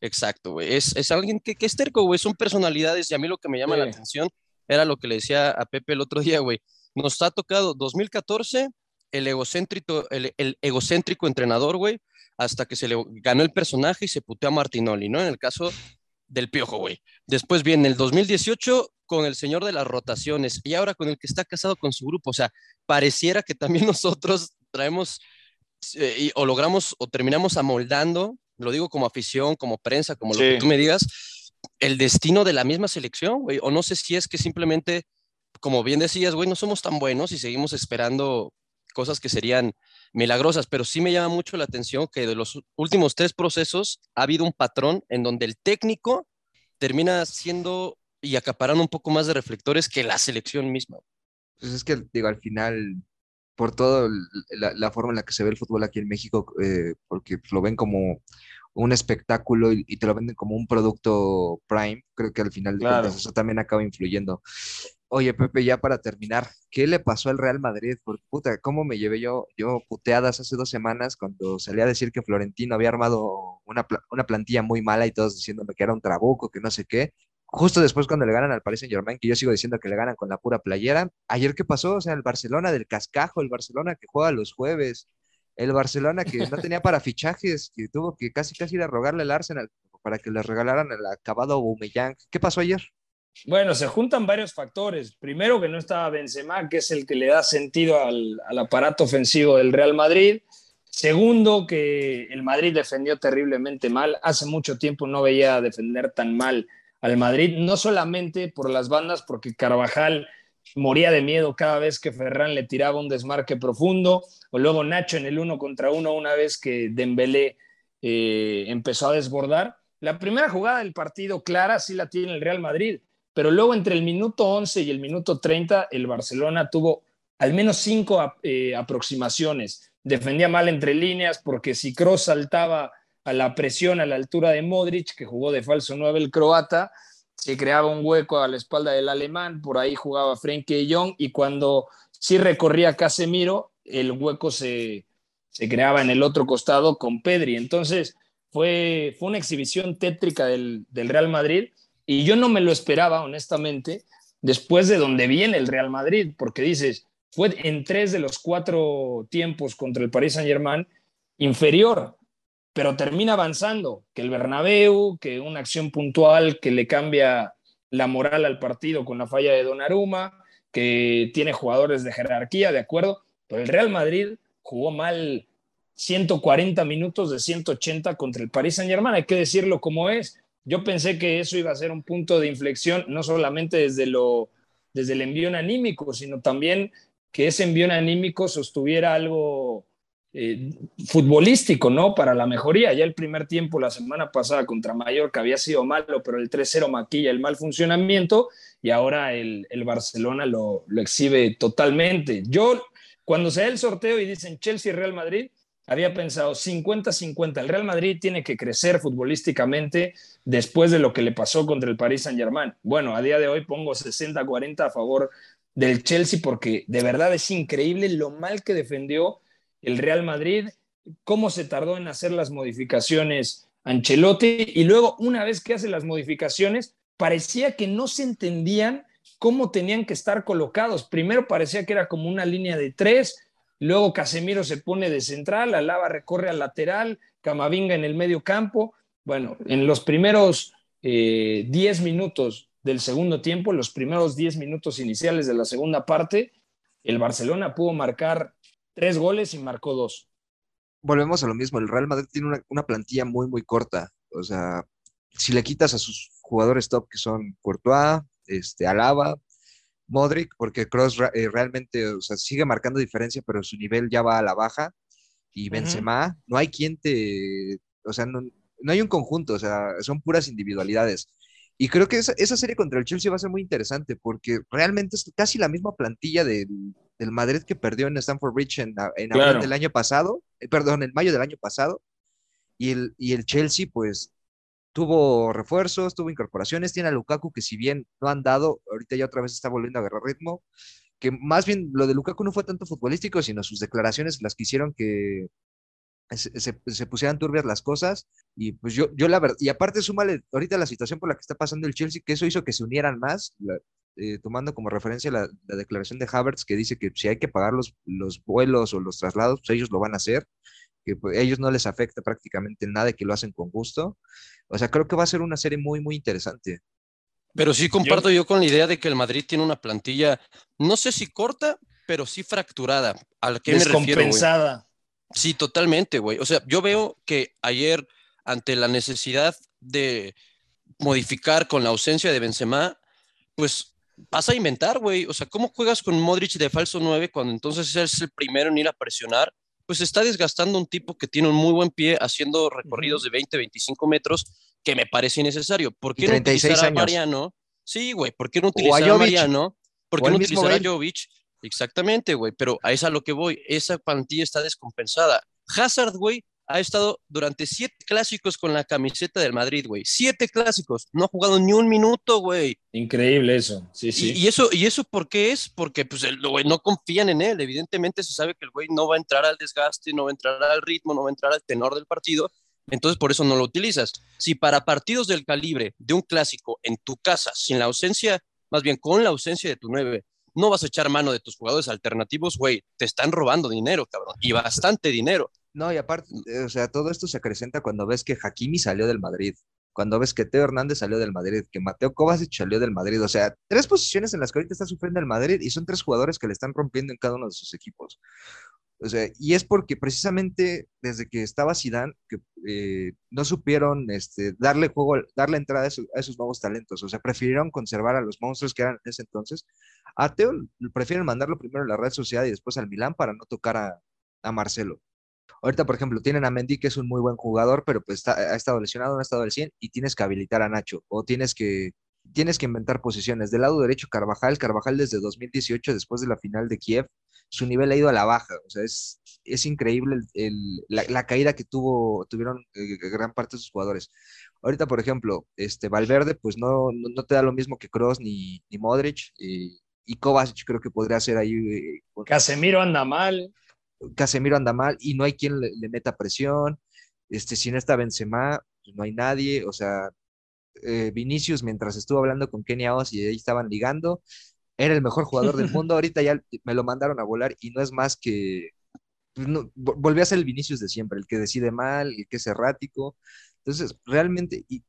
Exacto, güey. Es, es, alguien que, que, es terco, güey. Son personalidades y a mí lo que me llama sí. la atención era lo que le decía a Pepe el otro día, güey. Nos ha tocado 2014 el egocéntrico, el, el egocéntrico entrenador, güey, hasta que se le ganó el personaje y se puteó a Martinoli, ¿no? En el caso del Piojo, güey. Después viene el 2018 con el señor de las rotaciones y ahora con el que está casado con su grupo. O sea, pareciera que también nosotros traemos eh, y, o logramos o terminamos amoldando lo digo como afición, como prensa, como sí. lo que tú me digas, el destino de la misma selección, güey, o no sé si es que simplemente, como bien decías, güey, no somos tan buenos y seguimos esperando cosas que serían milagrosas, pero sí me llama mucho la atención que de los últimos tres procesos ha habido un patrón en donde el técnico termina siendo y acaparando un poco más de reflectores que la selección misma. Pues es que, digo, al final, por toda la, la, forma en la que se ve el fútbol aquí en México, eh, porque lo ven como un espectáculo y, y, te lo venden como un producto prime, creo que al final claro. cuentas, eso también acaba influyendo. Oye, Pepe, ya para terminar, ¿qué le pasó al Real Madrid? Porque, puta, ¿cómo me llevé yo, yo puteadas hace dos semanas cuando salía a decir que Florentino había armado una, una plantilla muy mala y todos diciéndome que era un trabuco, que no sé qué? Justo después cuando le ganan al Paris Saint Germain, que yo sigo diciendo que le ganan con la pura playera. Ayer, ¿qué pasó? O sea, el Barcelona del cascajo, el Barcelona que juega los jueves, el Barcelona que no tenía para fichajes, que tuvo que casi casi ir a rogarle al Arsenal para que le regalaran el acabado Aubameyang. ¿Qué pasó ayer? Bueno, se juntan varios factores. Primero que no estaba Benzema, que es el que le da sentido al, al aparato ofensivo del Real Madrid. Segundo, que el Madrid defendió terriblemente mal. Hace mucho tiempo no veía defender tan mal al Madrid, no solamente por las bandas, porque Carvajal moría de miedo cada vez que Ferran le tiraba un desmarque profundo, o luego Nacho en el uno contra uno una vez que Dembélé eh, empezó a desbordar. La primera jugada del partido clara sí la tiene el Real Madrid, pero luego entre el minuto 11 y el minuto 30 el Barcelona tuvo al menos cinco eh, aproximaciones. Defendía mal entre líneas porque si Kroos saltaba a la presión a la altura de Modric, que jugó de falso 9 el croata, se creaba un hueco a la espalda del alemán, por ahí jugaba Frenkie de Jong y cuando sí recorría Casemiro, el hueco se, creaba en el otro costado con Pedri. Entonces fue, fue una exhibición tétrica del, del Real Madrid y yo no me lo esperaba, honestamente, después de donde viene el Real Madrid, porque dices, fue en tres de los cuatro tiempos contra el Paris Saint-Germain inferior, pero termina avanzando, que el Bernabéu, que una acción puntual que le cambia la moral al partido con la falla de Donnarumma, que tiene jugadores de jerarquía, de acuerdo, pero el Real Madrid jugó mal 140 minutos de 180 contra el Paris Saint-Germain, hay que decirlo como es. Yo pensé que eso iba a ser un punto de inflexión, no solamente desde, lo, desde el envío anímico, sino también que ese envío anímico sostuviera algo eh, futbolístico, ¿no? Para la mejoría. Ya el primer tiempo la semana pasada contra Mallorca había sido malo, pero el 3-0 maquilla el mal funcionamiento y ahora el, Barcelona lo, exhibe totalmente. Yo, cuando se da el sorteo y dicen Chelsea-Real Madrid, había pensado 50-50. El Real Madrid tiene que crecer futbolísticamente después de lo que le pasó contra el Paris Saint-Germain. Bueno, a día de hoy pongo 60-40 a favor del Chelsea porque de verdad es increíble lo mal que defendió el Real Madrid, cómo se tardó en hacer las modificaciones Ancelotti y luego una vez que hace las modificaciones parecía que no se entendían cómo tenían que estar colocados. Primero parecía que era como una línea de tres, luego Casemiro se pone de central, Alaba recorre al lateral, Camavinga en el medio campo. Bueno, en los primeros 10 eh, minutos del segundo tiempo, los primeros 10 minutos iniciales de la segunda parte, el Barcelona pudo marcar tres goles y marcó dos. Volvemos a lo mismo, el Real Madrid tiene una, plantilla muy, muy corta. O sea, si le quitas a sus jugadores top que son Courtois, este, Alaba, Modric, porque Cross eh, realmente o sea, sigue marcando diferencia, pero su nivel ya va a la baja. Y Benzema, no hay quien te, o sea, no, no, hay un conjunto, o sea, son puras individualidades. Y creo que esa, esa, serie contra el Chelsea va a ser muy interesante porque realmente es casi la misma plantilla del, del Madrid que perdió en Stamford Bridge en, en abril del año pasado, eh, perdón, en mayo del año pasado. Y el, y el Chelsea, pues, tuvo refuerzos, tuvo incorporaciones, tiene a Lukaku que si bien no han dado, ahorita ya otra vez está volviendo a agarrar ritmo, que más bien lo de Lukaku no fue tanto futbolístico, sino sus declaraciones las que hicieron que, se, pusieran turbias las cosas. Y pues yo, yo la verdad, y aparte súmale ahorita la situación por la que está pasando el Chelsea, que eso hizo que se unieran más, eh, tomando como referencia la, declaración de Havertz que dice que si hay que pagar los, los vuelos o los traslados, pues ellos lo van a hacer, que pues, ellos no les afecta prácticamente nada y que lo hacen con gusto. O sea, creo que va a ser una serie muy, muy interesante. Pero sí comparto yo, con la idea de que el Madrid tiene una plantilla, no sé si corta, pero sí fracturada. ¿A qué me refiero? Sí, totalmente, güey. O sea, yo veo que ayer, ante la necesidad de modificar con la ausencia de Benzema, pues vas a inventar, güey. O sea, ¿cómo juegas con Modric de falso 9 cuando entonces es el primero en ir a presionar? Pues está desgastando un tipo que tiene un muy buen pie haciendo recorridos de 20, 25 metros que me parece innecesario. ¿Por qué no utilizar a Mariano? Sí, güey, ¿por qué no utilizar a, Mariano? ¿Por qué no utilizar a Jovic? Exactamente, güey, pero a esa lo que voy, esa plantilla está descompensada. Hazard, güey, ha estado durante siete clásicos con la camiseta del Madrid, güey. Siete clásicos, no ha jugado ni un minuto, güey. Increíble eso, sí, sí. Y, eso, ¿Y eso por qué es? Porque, pues, el, güey, no confían en él. Evidentemente se sabe que el güey no va a entrar al desgaste, no va a entrar al ritmo, no va a entrar al tenor del partido. Entonces, por eso no lo utilizas. Si para partidos del calibre de un clásico en tu casa, sin la ausencia, más bien con la ausencia de tu nueve, no vas a echar mano de tus jugadores alternativos, güey, te están robando dinero, cabrón, y bastante dinero. No, y aparte, eh, o sea, todo esto se acrecenta cuando ves que Hakimi salió del Madrid, cuando ves que Teo Hernández salió del Madrid, que Mateo Kovacic salió del Madrid, o sea, tres posiciones en las que ahorita está sufriendo el Madrid y son tres jugadores que le están rompiendo en cada uno de sus equipos. O sea, y es porque precisamente desde que estaba Zidane, que eh, no supieron este, darle juego, darle entrada a, esos nuevos talentos. O sea, prefirieron conservar a los monstruos que eran en ese entonces. A Teo prefieren mandarlo primero a la red social y después al Milán para no tocar a, a Marcelo. Ahorita, por ejemplo, tienen a Mendy, que es un muy buen jugador, pero pues ha estado lesionado, no ha estado al 100 y tienes que habilitar a Nacho o tienes que tienes que inventar posiciones. Del lado derecho, Carvajal, Carvajal desde 2018, después de la final de Kiev, su nivel ha ido a la baja. O sea, es, es increíble la, caída que tuvo, tuvieron eh, gran parte de sus jugadores. Ahorita, por ejemplo, este Valverde, pues no, no, te da lo mismo que Cross ni, ni Modric. y Kovacic creo que podría ser ahí. Eh, Casemiro anda mal. Casemiro anda mal y no hay quien le, meta presión. Este, si no está Benzema, pues no hay nadie. O sea, eh, Vinicius, mientras estuvo hablando con Kenia Oz y ahí estaban ligando, era el mejor jugador del mundo. Ahorita ya me lo mandaron a volar y no es más que. Pues, volvió a ser el Vinicius de siempre, el que decide mal, el que es errático. Entonces, realmente, y,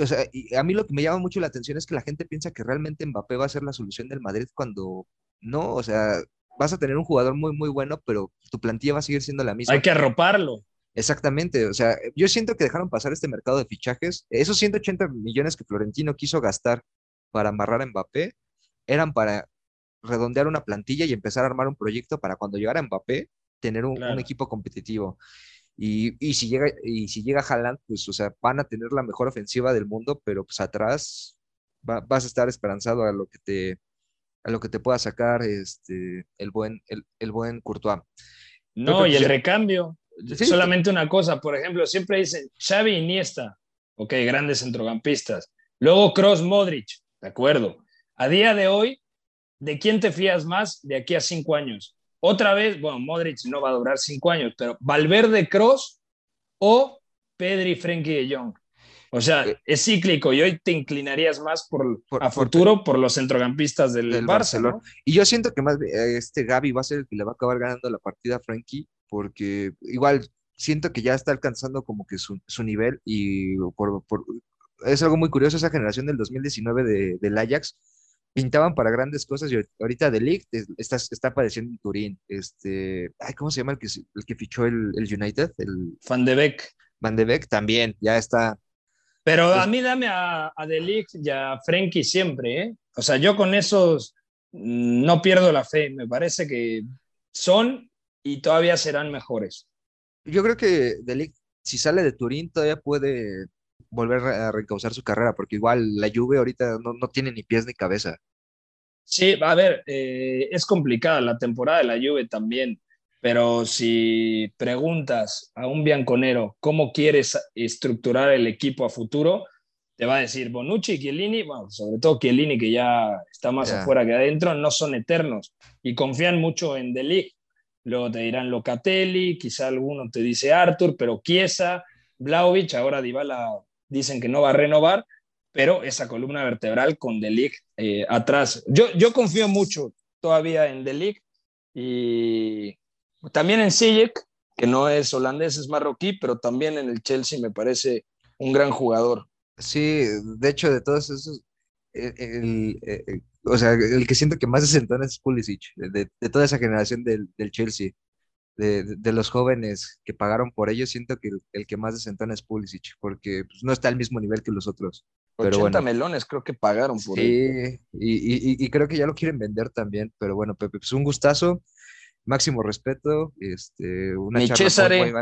o sea, a mí lo que me llama mucho la atención es que la gente piensa que realmente Mbappé va a ser la solución del Madrid cuando no, o sea, vas a tener un jugador muy, muy bueno, pero tu plantilla va a seguir siendo la misma. Hay que arroparlo. Exactamente, o sea, yo siento que dejaron pasar este mercado de fichajes. Esos 180 millones que Florentino quiso gastar para amarrar a Mbappé eran para redondear una plantilla y empezar a armar un proyecto para cuando llegara Mbappé tener un, equipo competitivo. Y, y, si llega y si llega Haaland, pues o sea, van a tener la mejor ofensiva del mundo, pero pues atrás vas a estar esperanzado a lo que te a lo que te pueda sacar este el buen el, el buen Courtois. No, y el recambio. Solamente una cosa, por ejemplo, siempre dicen Xavi Iniesta, ok, grandes centrocampistas. Luego Cross Modric, de acuerdo. A día de hoy, ¿de quién te fías más de aquí a cinco años? Otra vez, bueno, Modric no va a durar cinco años, pero Valverde Cross o Pedri Frenkie de Jong. O sea, eh, es cíclico y hoy te inclinarías más por, a futuro por, los centrocampistas del, Barcelona. Y yo siento que más este Gaby va a ser el que le va a acabar ganando la partida a Frenkie porque igual siento que ya está alcanzando como que su, nivel y por, es algo muy curioso esa generación del 2019 de, del Ajax pintaban para grandes cosas y ahorita de League está, está padeciendo en Turín. Este, ay, ¿cómo se llama el que, el que fichó el, United? El, Van de Beek. Van de Beek también, ya está. Pero a mí dame a, a De Ligt y a Frenkie siempre, ¿eh? O sea, yo con esos mm, no pierdo la fe. Me parece que son y todavía serán mejores. Yo creo que Delic, si sale de Turín, todavía puede volver a reencauzar su carrera, porque igual la Juve ahorita no, no tiene ni pies ni cabeza. Sí, a ver, eh, es complicada la temporada de la Juve también, pero si preguntas a un bianconero cómo quieres estructurar el equipo a futuro, te va a decir Bonucci y Chiellini, bueno, sobre todo Chiellini que ya está más afuera que adentro, no son eternos y confían mucho en Delic luego te dirán Locatelli, quizá alguno te dice Arthur, pero Chiesa, Blaovic, ahora Dybala dicen que no va a renovar, pero esa columna vertebral con De eh, atrás. Yo, yo confío mucho todavía en De y también en Sijek, que no es holandés, es marroquí, pero también en el Chelsea me parece un gran jugador. Sí, de hecho, de todos esos, el, o sea, el que siento que más desentona es Pulisic, de, toda esa generación del, Chelsea, de, los jóvenes que pagaron por ellos, siento que el, que más desentona es Pulisic, porque pues, no está al mismo nivel que los otros. 80 melones creo que pagaron por sí, Y, y, creo que ya lo quieren vender también, pero bueno, Pepe, pues un gustazo, máximo respeto, este, una charla muy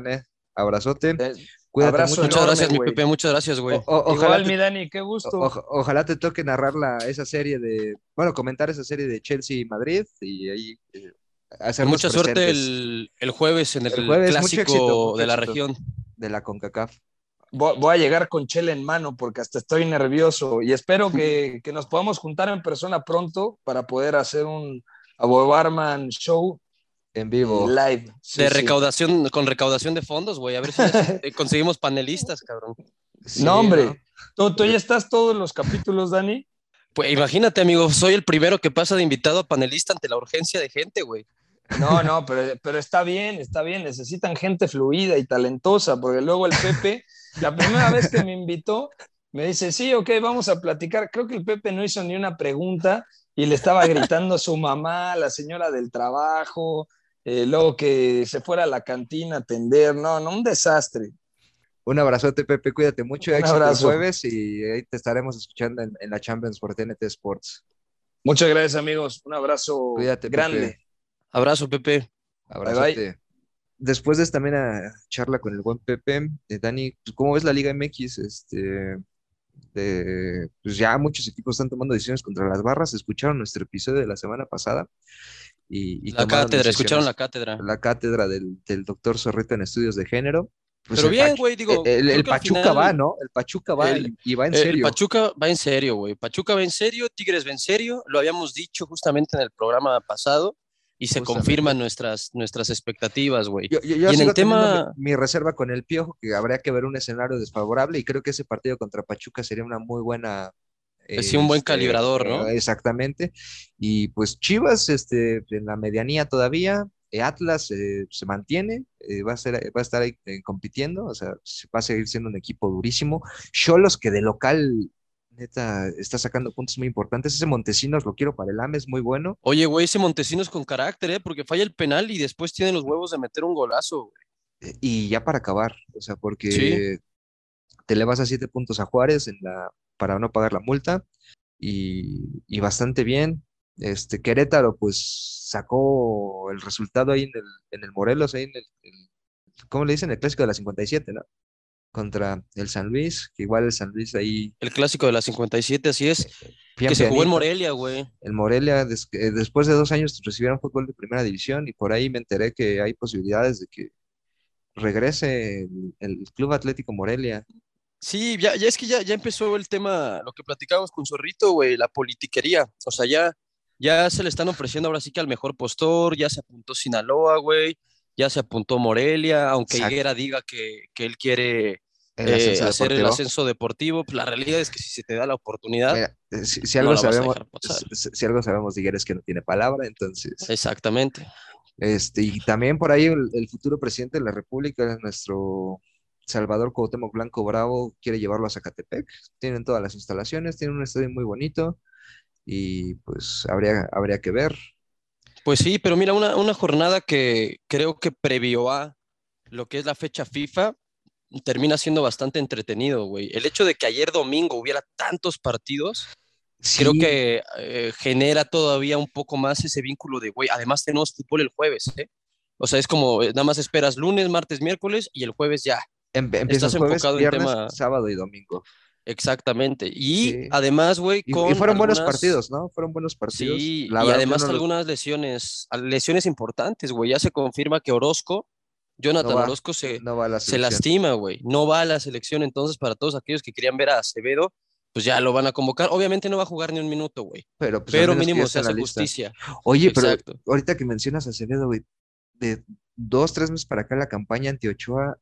abrazote. Eh, mucho. Muchas gracias, mi Pepe, muchas gracias, güey. Igual, mi Dani, qué gusto. ojalá te toque narrar la, esa serie de, bueno, comentar esa serie de Chelsea y Madrid y ahí eh, hacer Mucha suerte el, el, jueves en el, clásico de la región. De la CONCACAF. Voy, a llegar con chela en mano porque hasta estoy nervioso y espero que, que nos podamos juntar en persona pronto para poder hacer un Abo Barman show en vivo. Live. de recaudación, con recaudación de fondos, güey. A ver si conseguimos panelistas, cabrón. no, hombre. ¿Tú, ya estás todos los capítulos, Dani? Pues imagínate, amigo, soy el primero que pasa de invitado a panelista ante la urgencia de gente, güey. No, no, pero, pero está bien, está bien. Necesitan gente fluida y talentosa, porque luego el Pepe, la primera vez que me invitó, me dice, sí, ok, vamos a platicar. Creo que el Pepe no hizo ni una pregunta y le estaba gritando a su mamá, la señora del trabajo, eh, luego que se fuera a la cantina a atender. No, no, un desastre. Un abrazote, Pepe, cuídate mucho. Un éxito el abrazo. jueves y ahí te estaremos escuchando en, en la Champions por TNT Sports. Muchas gracias, amigos. Un abrazo Cuídate, Pepe. grande. Abrazo, Pepe. Abrazote. Después de esta también a charla con el buen Pepe, eh, Dani, pues, ¿cómo ves la Liga MX? Este, de, pues ya muchos equipos están tomando decisiones contra las barras. Escucharon nuestro episodio de la semana pasada y, y La cátedra, escucharon la cátedra. la cátedra del, del doctor Zorrito en estudios de género. Pues Pero el bien, güey, digo, El, el Pachuca final- va, ¿no? El Pachuca va El- y, va en El serio. Pachuca va en serio, güey. Pachuca va en serio, Tigres va en serio. Lo habíamos dicho justamente en el programa pasado y se Justamente. confirman nuestras, nuestras expectativas, güey. Yo, yo- yo Y en el tema- mi, mi reserva con el Piojo, que habría que ver un escenario desfavorable y creo que ese partido contra Pachuca sería una muy buena... Pues sí, un buen este, calibrador, ¿no? eh, Exactamente. Y pues Chivas, este, en la medianía todavía, eh, Atlas eh, se mantiene, eh, va a ser, va a estar ahí eh, compitiendo, o sea, se- va a seguir siendo un equipo durísimo. Cholos que de local, neta, está sacando puntos muy importantes. Ese Montesinos lo quiero para el AME, es muy bueno. Oye, güey, ese Montesinos con carácter, ¿eh? Porque falla el penal y después tiene los huevos de meter un golazo, güey. Y ya para acabar, o sea, porque Sí. te le vas a siete puntos a Juárez en la, para no pagar la multa y, y bastante bien. Este Querétaro, pues sacó el resultado ahí en el, en el Morelos, ahí en el, el- ¿cómo le dicen? El clásico de la 57, ¿no? Contra el San Luis, que igual el San Luis ahí. El clásico de la 57, así es. Que se jugó en. Morelia, güey. El Morelia, des- eh, después de dos años, recibieron fútbol de primera división y por ahí me enteré que hay posibilidades de que regrese el, el Club Atlético Morelia. Sí, ya, ya es que ya, ya empezó el tema, lo que platicábamos con Zorrito, güey, la politiquería. O sea, ya, ya se le están ofreciendo ahora sí que al mejor postor, ya se apuntó Sinaloa, güey, ya se apuntó Morelia, aunque Exacto. Higuera diga que, que él quiere El eh, hacer el ascenso deportivo, pues la realidad es que si se te da la oportunidad, Mira, si, no algo la sabemos, si, si algo sabemos de Higuera es que no tiene palabra, entonces, Exactamente. este, y también por ahí el, el futuro presidente de la República, nuestro Salvador Cuauhtémoc Blanco Bravo, quiere llevarlo a Zacatepec. Tienen todas las instalaciones, tienen un estadio muy bonito y pues habría, habría que ver. Pues sí, pero mira, una, una jornada que creo que previo a lo que es la fecha FIFA termina siendo bastante entretenido, güey. El hecho de que ayer domingo hubiera tantos partidos, creo que eh, genera todavía un poco más ese vínculo de, güey, además tenemos fútbol el jueves, ¿eh? O sea, es como, eh, nada más esperas lunes, martes, miércoles y el jueves ya. Em- empieza estás jueves, enfocado en viernes, tema- sábado y domingo. Exactamente. Y Sí. además, güey, Y, y con fueron buenos partidos, ¿no? Fueron buenos partidos. Sí, La y además no lo- algunas lesiones, lesiones importantes, güey. Ya se confirma que Orozco, Jonathan No va, Orozco se, no va se lastima, güey. No va a la selección, entonces para todos aquellos que querían ver a Acevedo, pues ya lo van a convocar. Obviamente no va a jugar ni un minuto, güey. Pero, pues, Pero mínimo se en hace justicia. Oye, pero ahorita que mencionas a Acevedo, güey, de dos, tres meses para acá la campaña anti-Ochoa,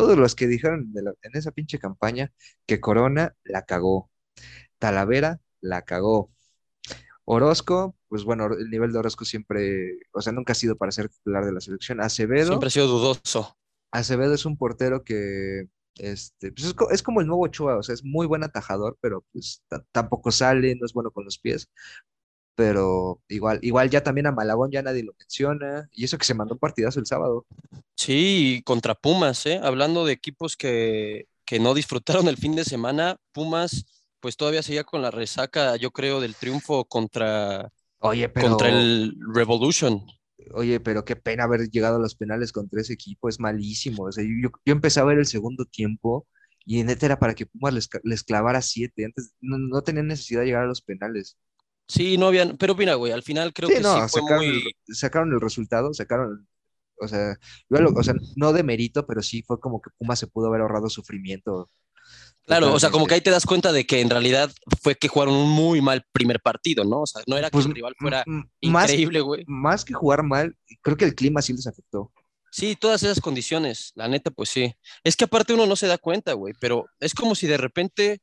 todos los que dijeron de la- en esa pinche campaña que Corona la cagó, Talavera la cagó, Orozco, pues bueno, el nivel de Orozco siempre, o sea, nunca ha sido para ser titular de la selección. Acevedo, Siempre ha sido dudoso. Acevedo es un portero que, este, pues es, es como el nuevo Ochoa, o sea, es muy buen atajador, pero pues ta- tampoco sale, no es bueno con los pies. Pero igual, igual ya también a Malagón ya nadie lo menciona. Y eso que se mandó un partidazo el sábado. Sí, contra Pumas, ¿eh? Hablando de equipos que, que no disfrutaron el fin de semana, Pumas, pues todavía seguía con la resaca, yo creo, del triunfo contra, Oye, pero, contra el Revolution. oye, pero qué pena haber llegado a los penales contra ese equipo, es malísimo. O sea, yo, yo, empecé a ver el segundo tiempo y neta era para que Pumas les, les clavara siete. Antes no, no tenían necesidad de llegar a los penales. Sí, no habían, pero mira, güey, al final creo Sí, que no, sí fue sacaron, muy, el, sacaron el resultado, sacaron, o sea, lo- o sea, no de mérito, pero sí fue como que Pumas se pudo haber ahorrado sufrimiento. claro, o sea, como que ahí te das cuenta de que en realidad fue que jugaron un muy mal primer partido, ¿no? O sea, no era que Pues, el rival fuera increíble, güey. más que jugar mal, creo que el clima sí les afectó. Sí, todas esas condiciones, la neta, pues sí. Es que aparte uno no se da cuenta, güey, pero es como si de repente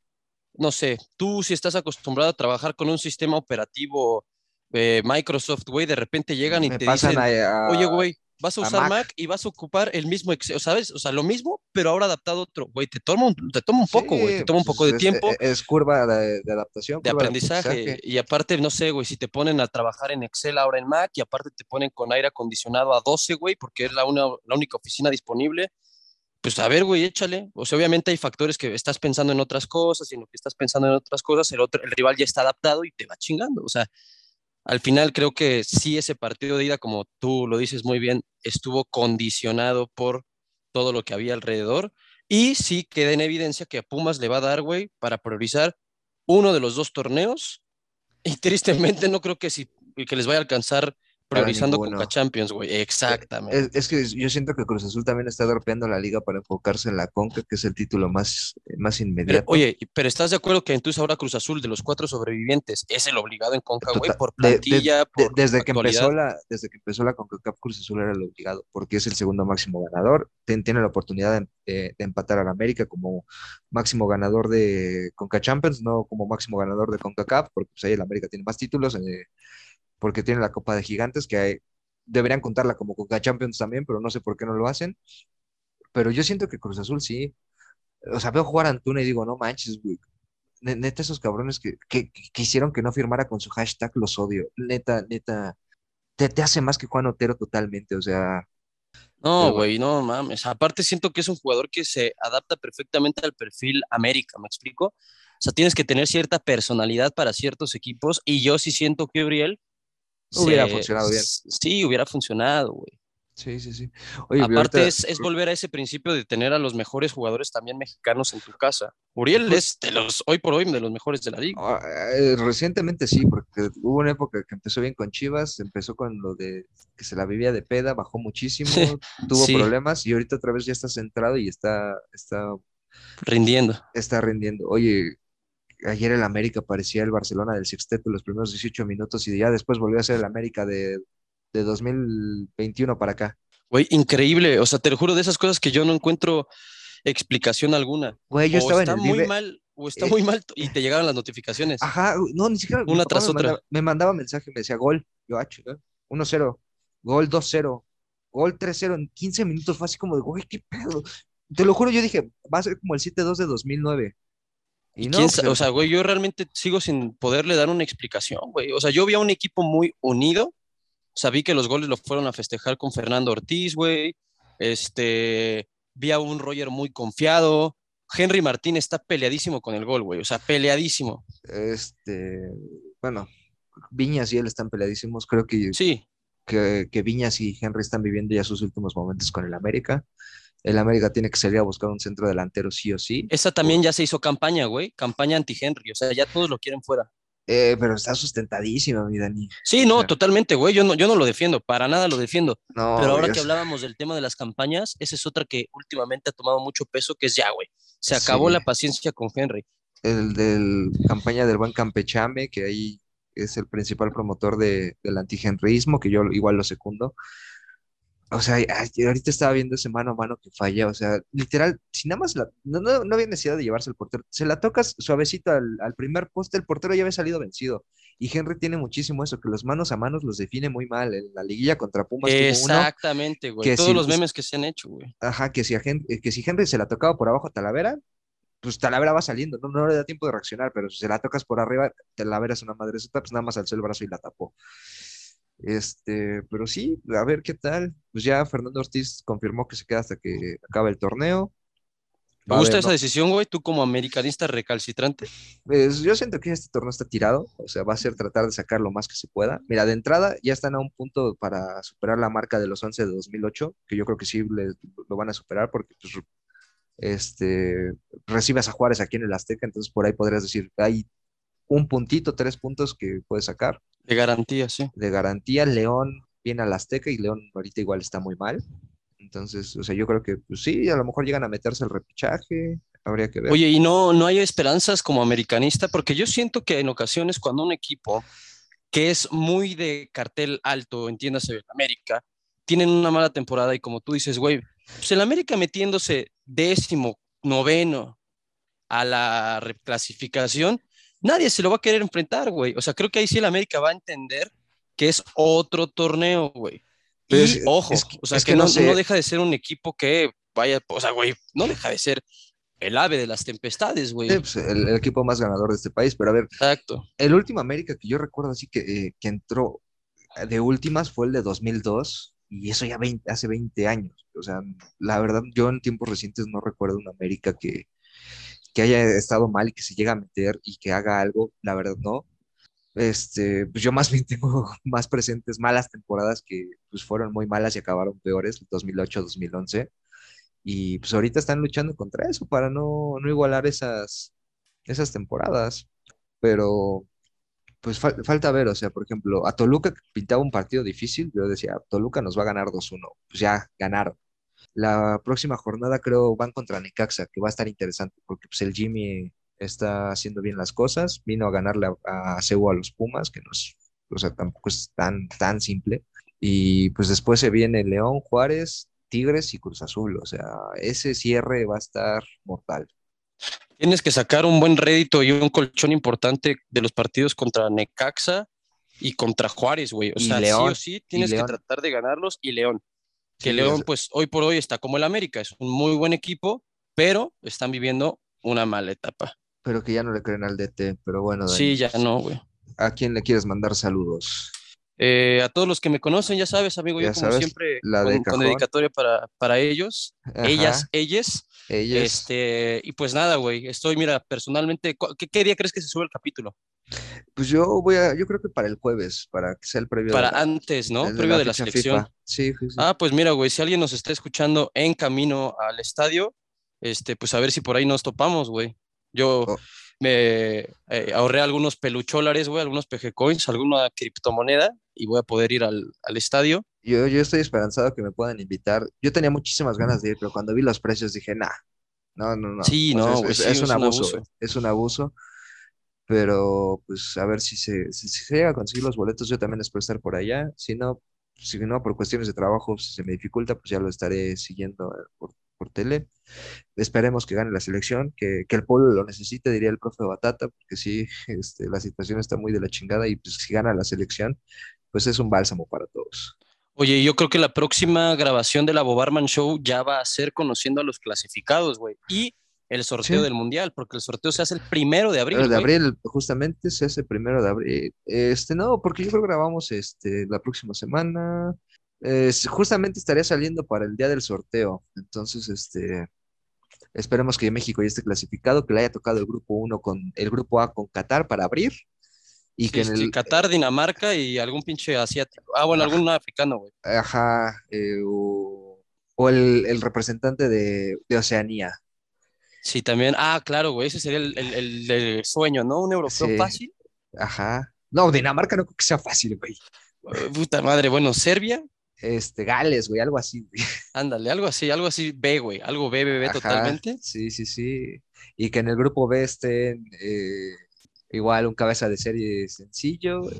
no sé, tú si estás acostumbrado a trabajar con un sistema operativo eh, Microsoft, güey, de repente llegan y Me te dicen, a- a- oye, güey, vas a a usar Mac. Mac. y vas a ocupar el mismo Excel, ¿sabes? O sea, lo mismo, pero ahora adaptado a otro, güey, te toma un, te toma un poco, güey, Sí, te toma un pues, poco de es- tiempo Es, es curva de, de adaptación. de curva aprendizaje. Y aparte, no sé, güey, si te ponen a trabajar en Excel ahora en Mac y aparte te ponen con aire acondicionado a 12, güey, porque es la, una, la única oficina disponible, pues a ver, güey, échale. O sea, obviamente hay factores que estás pensando en otras cosas y en lo que estás pensando en otras cosas, el, otro, el rival ya está adaptado y te va chingando. O sea, al final creo que sí ese partido de ida, como tú lo dices muy bien, estuvo condicionado por todo lo que había alrededor. Y sí queda en evidencia que a Pumas le va a dar, güey, para priorizar uno de los dos torneos. Y tristemente no creo que, si, que les vaya a alcanzar priorizando ninguno. Coca Champions, güey. Exactamente. Es, es que yo siento que Cruz Azul también está dropeando la liga para enfocarse en la Conca, que es el título más, más Pero, inmediato. oye, pero ¿estás de acuerdo que entonces ahora Cruz Azul de los cuatro sobrevivientes es el obligado en Conca, güey? Por de- de- plantilla, De- por desde, que empezó la, desde que empezó la CONCACAF Cruz Azul era el obligado, porque es el segundo máximo ganador. Ten- tiene la oportunidad de, de- de empatar al América como máximo ganador de Conca Champions, no como máximo ganador de CONCACAF, porque pues, ahí el América tiene más títulos, eh, porque tiene la Copa de Gigantes, que hay- deberían contarla como Conca Champions también, pero no sé por qué no lo hacen. Pero yo siento que Cruz Azul sí. O sea, veo jugar a Antuna y digo, no manches, güey. Ne- Neta, esos cabrones que, que, que quisieron que no firmara con su hashtag los odio. Neta, neta. Te, te hace más que Juan Otero totalmente. O sea, No, güey, no mames. Aparte siento que es un jugador que se adapta perfectamente al perfil América, ¿me explico? O sea, tienes que tener cierta personalidad para ciertos equipos y yo sí siento que Uriel Hubiera se- funcionado bien. Sí, hubiera funcionado, güey. sí, sí, sí. Oye, Aparte ahorita- es, es volver a ese principio de tener a los mejores jugadores también mexicanos en tu casa. Uriel Pues es de los, hoy por hoy, de los mejores de la liga. Ah, eh, recientemente sí, porque hubo una época que empezó bien con Chivas, empezó con lo de que se la vivía de peda, bajó muchísimo, tuvo Sí. problemas y ahorita otra vez ya está centrado y está, está, Rindiendo. está rindiendo. Oye, ayer el América parecía el Barcelona del Sexteto los primeros 18 minutos y ya después volvió a ser el América de, de 2021 para acá. Güey, increíble. O sea, te lo juro de esas cosas que yo no encuentro explicación alguna. Güey, yo o estaba en está el muy Vive- mal, o está eh, muy mal y te llegaron las notificaciones. Ajá, no, ni siquiera. Una tras me otra. mandaba- me mandaba mensaje, me decía gol. Yo, ah, chinga, 1-0, gol 2-0, gol 3-0 en 15 minutos. Fue así como de, güey, qué pedo. Te lo juro, yo dije, va a ser como el 7-2 de 2009. Y no, ¿Quién pues, o sea, güey, yo realmente sigo sin poderle dar una explicación, güey. O sea, yo vi a un equipo muy unido. O sea, vi que los goles lo fueron a festejar con Fernando Ortiz, güey. Este, vi a un Roger muy confiado. Henry Martín está peleadísimo con el gol, güey. O sea, peleadísimo. este, bueno, Viñas y él están peleadísimos. Creo que, Sí, que, que Viñas y Henry están viviendo ya sus últimos momentos con el América. El América tiene que salir a buscar un centro delantero sí o sí. esa también ya se hizo campaña, güey. Campaña anti-Henry. O sea, ya todos lo quieren fuera. Eh, pero está sustentadísima, mi Dani. Sí, no, totalmente, güey. Yo no, yo no lo defiendo, para nada lo defiendo. No, Pero ahora que hablábamos del tema de las campañas, esa es otra que últimamente ha tomado mucho peso, que es ya, güey. Se acabó Sí. la paciencia con Henry. el del campaña del buen Campechame, que ahí es el principal promotor de, del antigenreísmo, que yo igual lo secundo. O sea, ahorita estaba viendo ese mano a mano que falla, o sea, literal, si nada más la, no, no, no había necesidad de llevarse al portero, se la tocas suavecito al, al primer poste, el portero ya había salido vencido. Y Henry tiene muchísimo eso, que los manos a manos los define muy mal. En la liguilla contra Pumas Exactamente, güey. que Todos si- los memes que se han hecho, güey. ajá, que si, a Hen- eh, que si Henry se la tocaba por abajo a Talavera, pues Talavera va saliendo, no, no le da tiempo de reaccionar, pero si se la tocas por arriba, Talavera es una madre pues nada más alzó el brazo y la tapó. Este, pero sí, a ver qué tal. Pues ya Fernando Ortiz confirmó que se queda hasta que acabe el torneo. ¿Te gusta esa ¿no? decisión, güey? Tú como americanista recalcitrante. Pues yo siento que este torneo está tirado, o sea, va a ser tratar de sacar lo más que se pueda. Mira, de entrada ya están a un punto para superar la marca de los 11 de 2008, que yo creo que sí le- lo van a superar porque pues, este, recibes a Juárez aquí en el Azteca, entonces por ahí podrías decir, hay un puntito, tres puntos que puedes sacar De garantía, sí. de garantía. León viene al Azteca y León ahorita igual está muy mal. Entonces, o sea, yo creo que pues sí, a lo mejor llegan a meterse al repechaje, habría que ver. Oye, y no, no hay esperanzas como americanista, porque yo siento que en ocasiones cuando un equipo que es muy de cartel alto, entiéndase, América, tienen una mala temporada y como tú dices, güey, pues el América metiéndose décimo, noveno, a la reclasificación, nadie se lo va a querer enfrentar, güey. O sea, creo que ahí sí el América va a entender que es otro torneo, güey. Y Pero es- ojo, es o sea, es que, que no, no sé. no deja de ser un equipo que vaya, o sea, güey, no deja de ser el ave de las tempestades, güey. Sí, pues, el, el equipo más ganador de este país, pero a ver, Exacto. el último América que yo recuerdo así que, eh, que entró de últimas fue el de 2002 y eso ya 20 hace 20 años. O sea, la verdad, yo en tiempos recientes no recuerdo un América que, que haya estado mal y que se llegue a meter y que haga algo, la verdad no. Este, pues yo más bien tengo más presentes malas temporadas que pues fueron muy malas y acabaron peores, 2008, 2011. Y pues ahorita están luchando contra eso para no, no igualar esas, esas temporadas. Pero pues fal- falta ver, o sea, por ejemplo, a Toluca pintaba un partido difícil, yo decía, Toluca nos va a ganar 2-1, pues ya ganaron. La próxima jornada creo van contra Necaxa, que va a estar interesante, porque pues el Jimmy está haciendo bien las cosas, vino a ganarle a, a a los Pumas, que no es, o sea, tampoco es tan, tan simple. Y pues después se viene León, Juárez, Tigres y Cruz Azul, o sea, ese cierre va a estar mortal. Tienes que sacar un buen rédito y un colchón importante de los partidos contra Necaxa y contra Juárez, güey. O Y sea, León, sí o sí tienes que tratar de ganarlos y León. Que Sí, León, pues hoy por hoy está como el América, es un muy buen equipo, pero están viviendo una mala etapa. pero que ya no le creen al DT, pero bueno, Dani, Sí, ya no, güey. ¿a quién le quieres mandar saludos? Eh, a todos los que me conocen, ya sabes, amigo, Ya yo como sabes, siempre la de con, dedicatoria para, para ellos, Ajá, ellas, ellas, ellas. este, y pues nada, güey, estoy, mira, personalmente, ¿cu- ¿qué, qué día crees que se sube el capítulo? Pues yo voy a, yo creo que para el jueves, para que sea el previo Para de la, antes, ¿no? Previo de la selección. Sí, sí, sí. Ah, pues mira, güey, si alguien nos está escuchando en camino al estadio, este, pues a ver si por ahí nos topamos, güey. Yo Oh. me eh, ahorré algunos pelucholares, güey, algunos PG coins, alguna criptomoneda y voy a poder ir al, al estadio. Yo, yo estoy esperanzado que me puedan invitar. Yo tenía muchísimas ganas de ir, pero cuando vi los precios dije, nah, no, no, no. Sí, O sea, no, es, güey, es- sí, es es un abuso, es un abuso. Pero pues a ver si se, si, se llega a conseguir los boletos, yo también espero estar por allá. Si no, si no, por cuestiones de trabajo, si se me dificulta, pues ya lo estaré siguiendo eh, por, por tele. Esperemos que gane la selección, que, que el pueblo lo necesite, diría el profe Batata, porque sí, este, la situación está muy de la chingada y pues si gana la selección, pues es un bálsamo para todos. Oye, yo creo que la próxima grabación de la Bobarman Show ya va a ser conociendo a los clasificados, güey. Y el sorteo Sí. del Mundial, porque el sorteo se hace el primero de abril. Pero de güey. abril, justamente se hace primero de abril. Este, no, porque yo creo que grabamos este, la próxima semana. Eh, justamente estaría saliendo para el día del sorteo. Entonces, este, esperemos que México ya esté clasificado, que le haya tocado el grupo 1 con el grupo A con Qatar para abrir. Y que en el, Qatar, Dinamarca y algún pinche asiático. Ah, bueno, algún africano, güey. ajá, eh, o, o el, el representante de, de Oceanía. Sí, también. Ah, claro, güey, ese sería el, el, sueño, ¿no? Un europeo Sí. fácil. Ajá. No, Dinamarca no creo que sea fácil, güey. Eh, puta madre, bueno, Serbia, Este, Gales, güey, algo así, güey. ándale, algo así, algo así B, güey, algo B, B, B Ajá, totalmente. Sí, sí, sí. Y que en el grupo B estén eh, igual un cabeza de serie sencillo güey,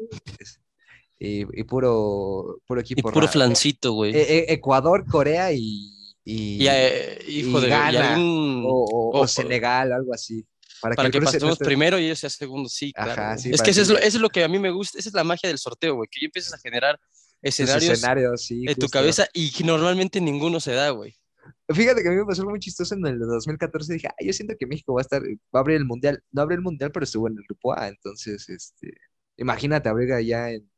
y, y puro, puro Y equipo puro raro. flancito, güey. E- e- Ecuador, Corea y, y, Y, eh, hijo y de, y Ghana, algún- o, o- o o- Senegal, algo así. Para, para que pasemos primero y ellos sean segundo, sí, Ajá, claro. sí, es que eso es, lo, eso es lo que a mí me gusta, esa es la magia del sorteo, güey, que ya empiezas a generar escenarios escenarios, sí, en tu cabeza y que normalmente ninguno se da, güey. Fíjate que a mí me pasó algo muy chistoso en el 2014. Dije, ay, yo siento que México va a estar, va a abrir el mundial. No abre el mundial, pero estuvo en el grupo A. Entonces, este, imagínate abrir allá en.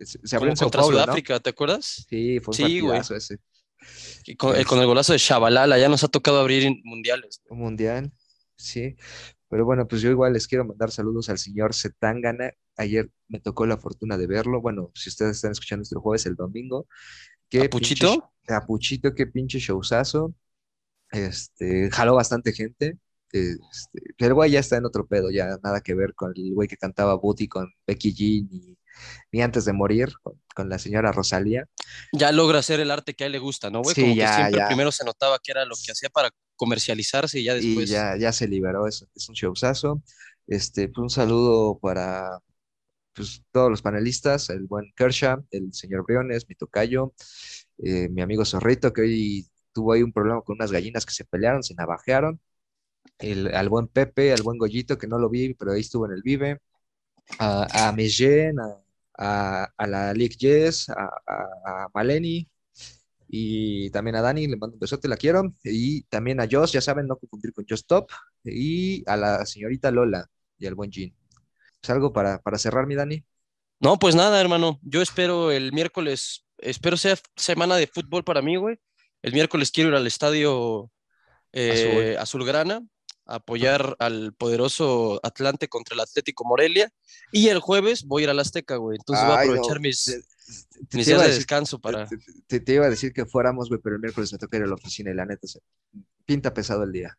Se, abrió en Sao contra Paulo, ¿no? Sudáfrica, ¿te acuerdas? Sí, fue un Sí, ese. Y con, el, con el golazo de Shabalala, ya nos ha tocado abrir mundiales. Un mundial, sí. Pero bueno, pues yo igual les quiero mandar saludos al señor Zetangana. Ayer me tocó la fortuna de verlo. Bueno, si ustedes están escuchando este jueves, el domingo. Qué ¿A pinche Puchito? sh- A Puchito, qué pinche showzazo. Este, jaló bastante gente. Este, pero el güey ya está en otro pedo, ya nada que ver con el güey que cantaba Booty con Becky G, ni, ni antes de morir, con, con la señora Rosalía. Ya logra hacer el arte que a él le gusta, ¿no, güey? Sí, Como ya, que siempre ya. primero se notaba que era lo que hacía para comercializarse y ya y después. ya, ya se liberó, es, es un showzazo. Este, pues un saludo para pues, todos los panelistas, el buen Kershaw, el señor Briones, mi tocayo, eh, mi amigo Zorrito, que hoy tuvo ahí un problema con unas gallinas que se pelearon, se navajearon. el, al buen Pepe, al buen Goyito, que no lo vi, pero ahí estuvo en el Vive, a, a a, a, la Lick Jess, a, a, Maleni, y también a Dani, le mando un besote, la quiero, y también a Joss, ya saben, no confundir con Just Top, y a la señorita Lola y al buen Jean. ¿Es algo para, para cerrar, mi Dani? No, pues nada, hermano. Yo espero el miércoles, espero sea semana de fútbol para mí, güey. El miércoles quiero ir al estadio eh, Azulgrana a apoyar al poderoso Atlante contra el Atlético Morelia. Y el jueves voy a ir al Azteca, güey. Entonces voy a aprovechar mis, mis días de descanso para. Te, iba a decir que fuéramos, güey, pero el miércoles me toca ir a la oficina y la neta se pinta pesado el día.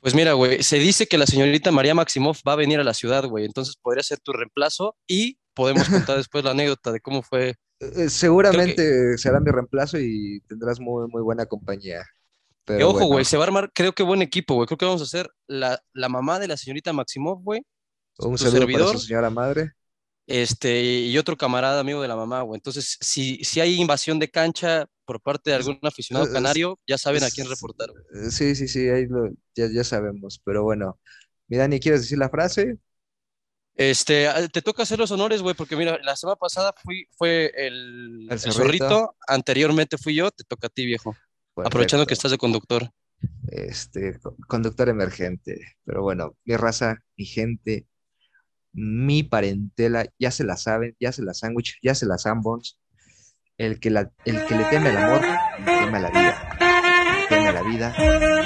Pues mira, güey, se dice que la señorita María Maximoff va a venir a la ciudad, güey. Entonces podría ser tu reemplazo y podemos contar después la anécdota de cómo fue. Eh, seguramente será mi reemplazo y tendrás muy, muy buena compañía. Pero ojo, güey, se va a armar, creo que buen equipo, güey. Creo que vamos a hacer la, la mamá de la señorita Maximoff, güey. Un saludo servidor, para su señora madre. Este, y otro camarada amigo de la mamá, güey. Entonces, si, si hay invasión de cancha por parte de algún aficionado canario, ya saben a quién reportar. Eh, sí, sí, sí, ahí ya, ya sabemos. Pero bueno, mi Dani, ¿quieres decir la frase? Este, ah, te toca hacer los honores, güey, porque mira, la semana pasada fui, fue el, el, zorrito. anteriormente fui yo, te toca a ti, viejo. Aprovechando que estás de conductor. Este, conductor emergente. Pero bueno, mi raza, mi gente, mi parentela, ya se la saben, ya se la sándwich, ya se la sambons. El que, la, el que le teme al amor, le teme la vida. Le teme a la vida,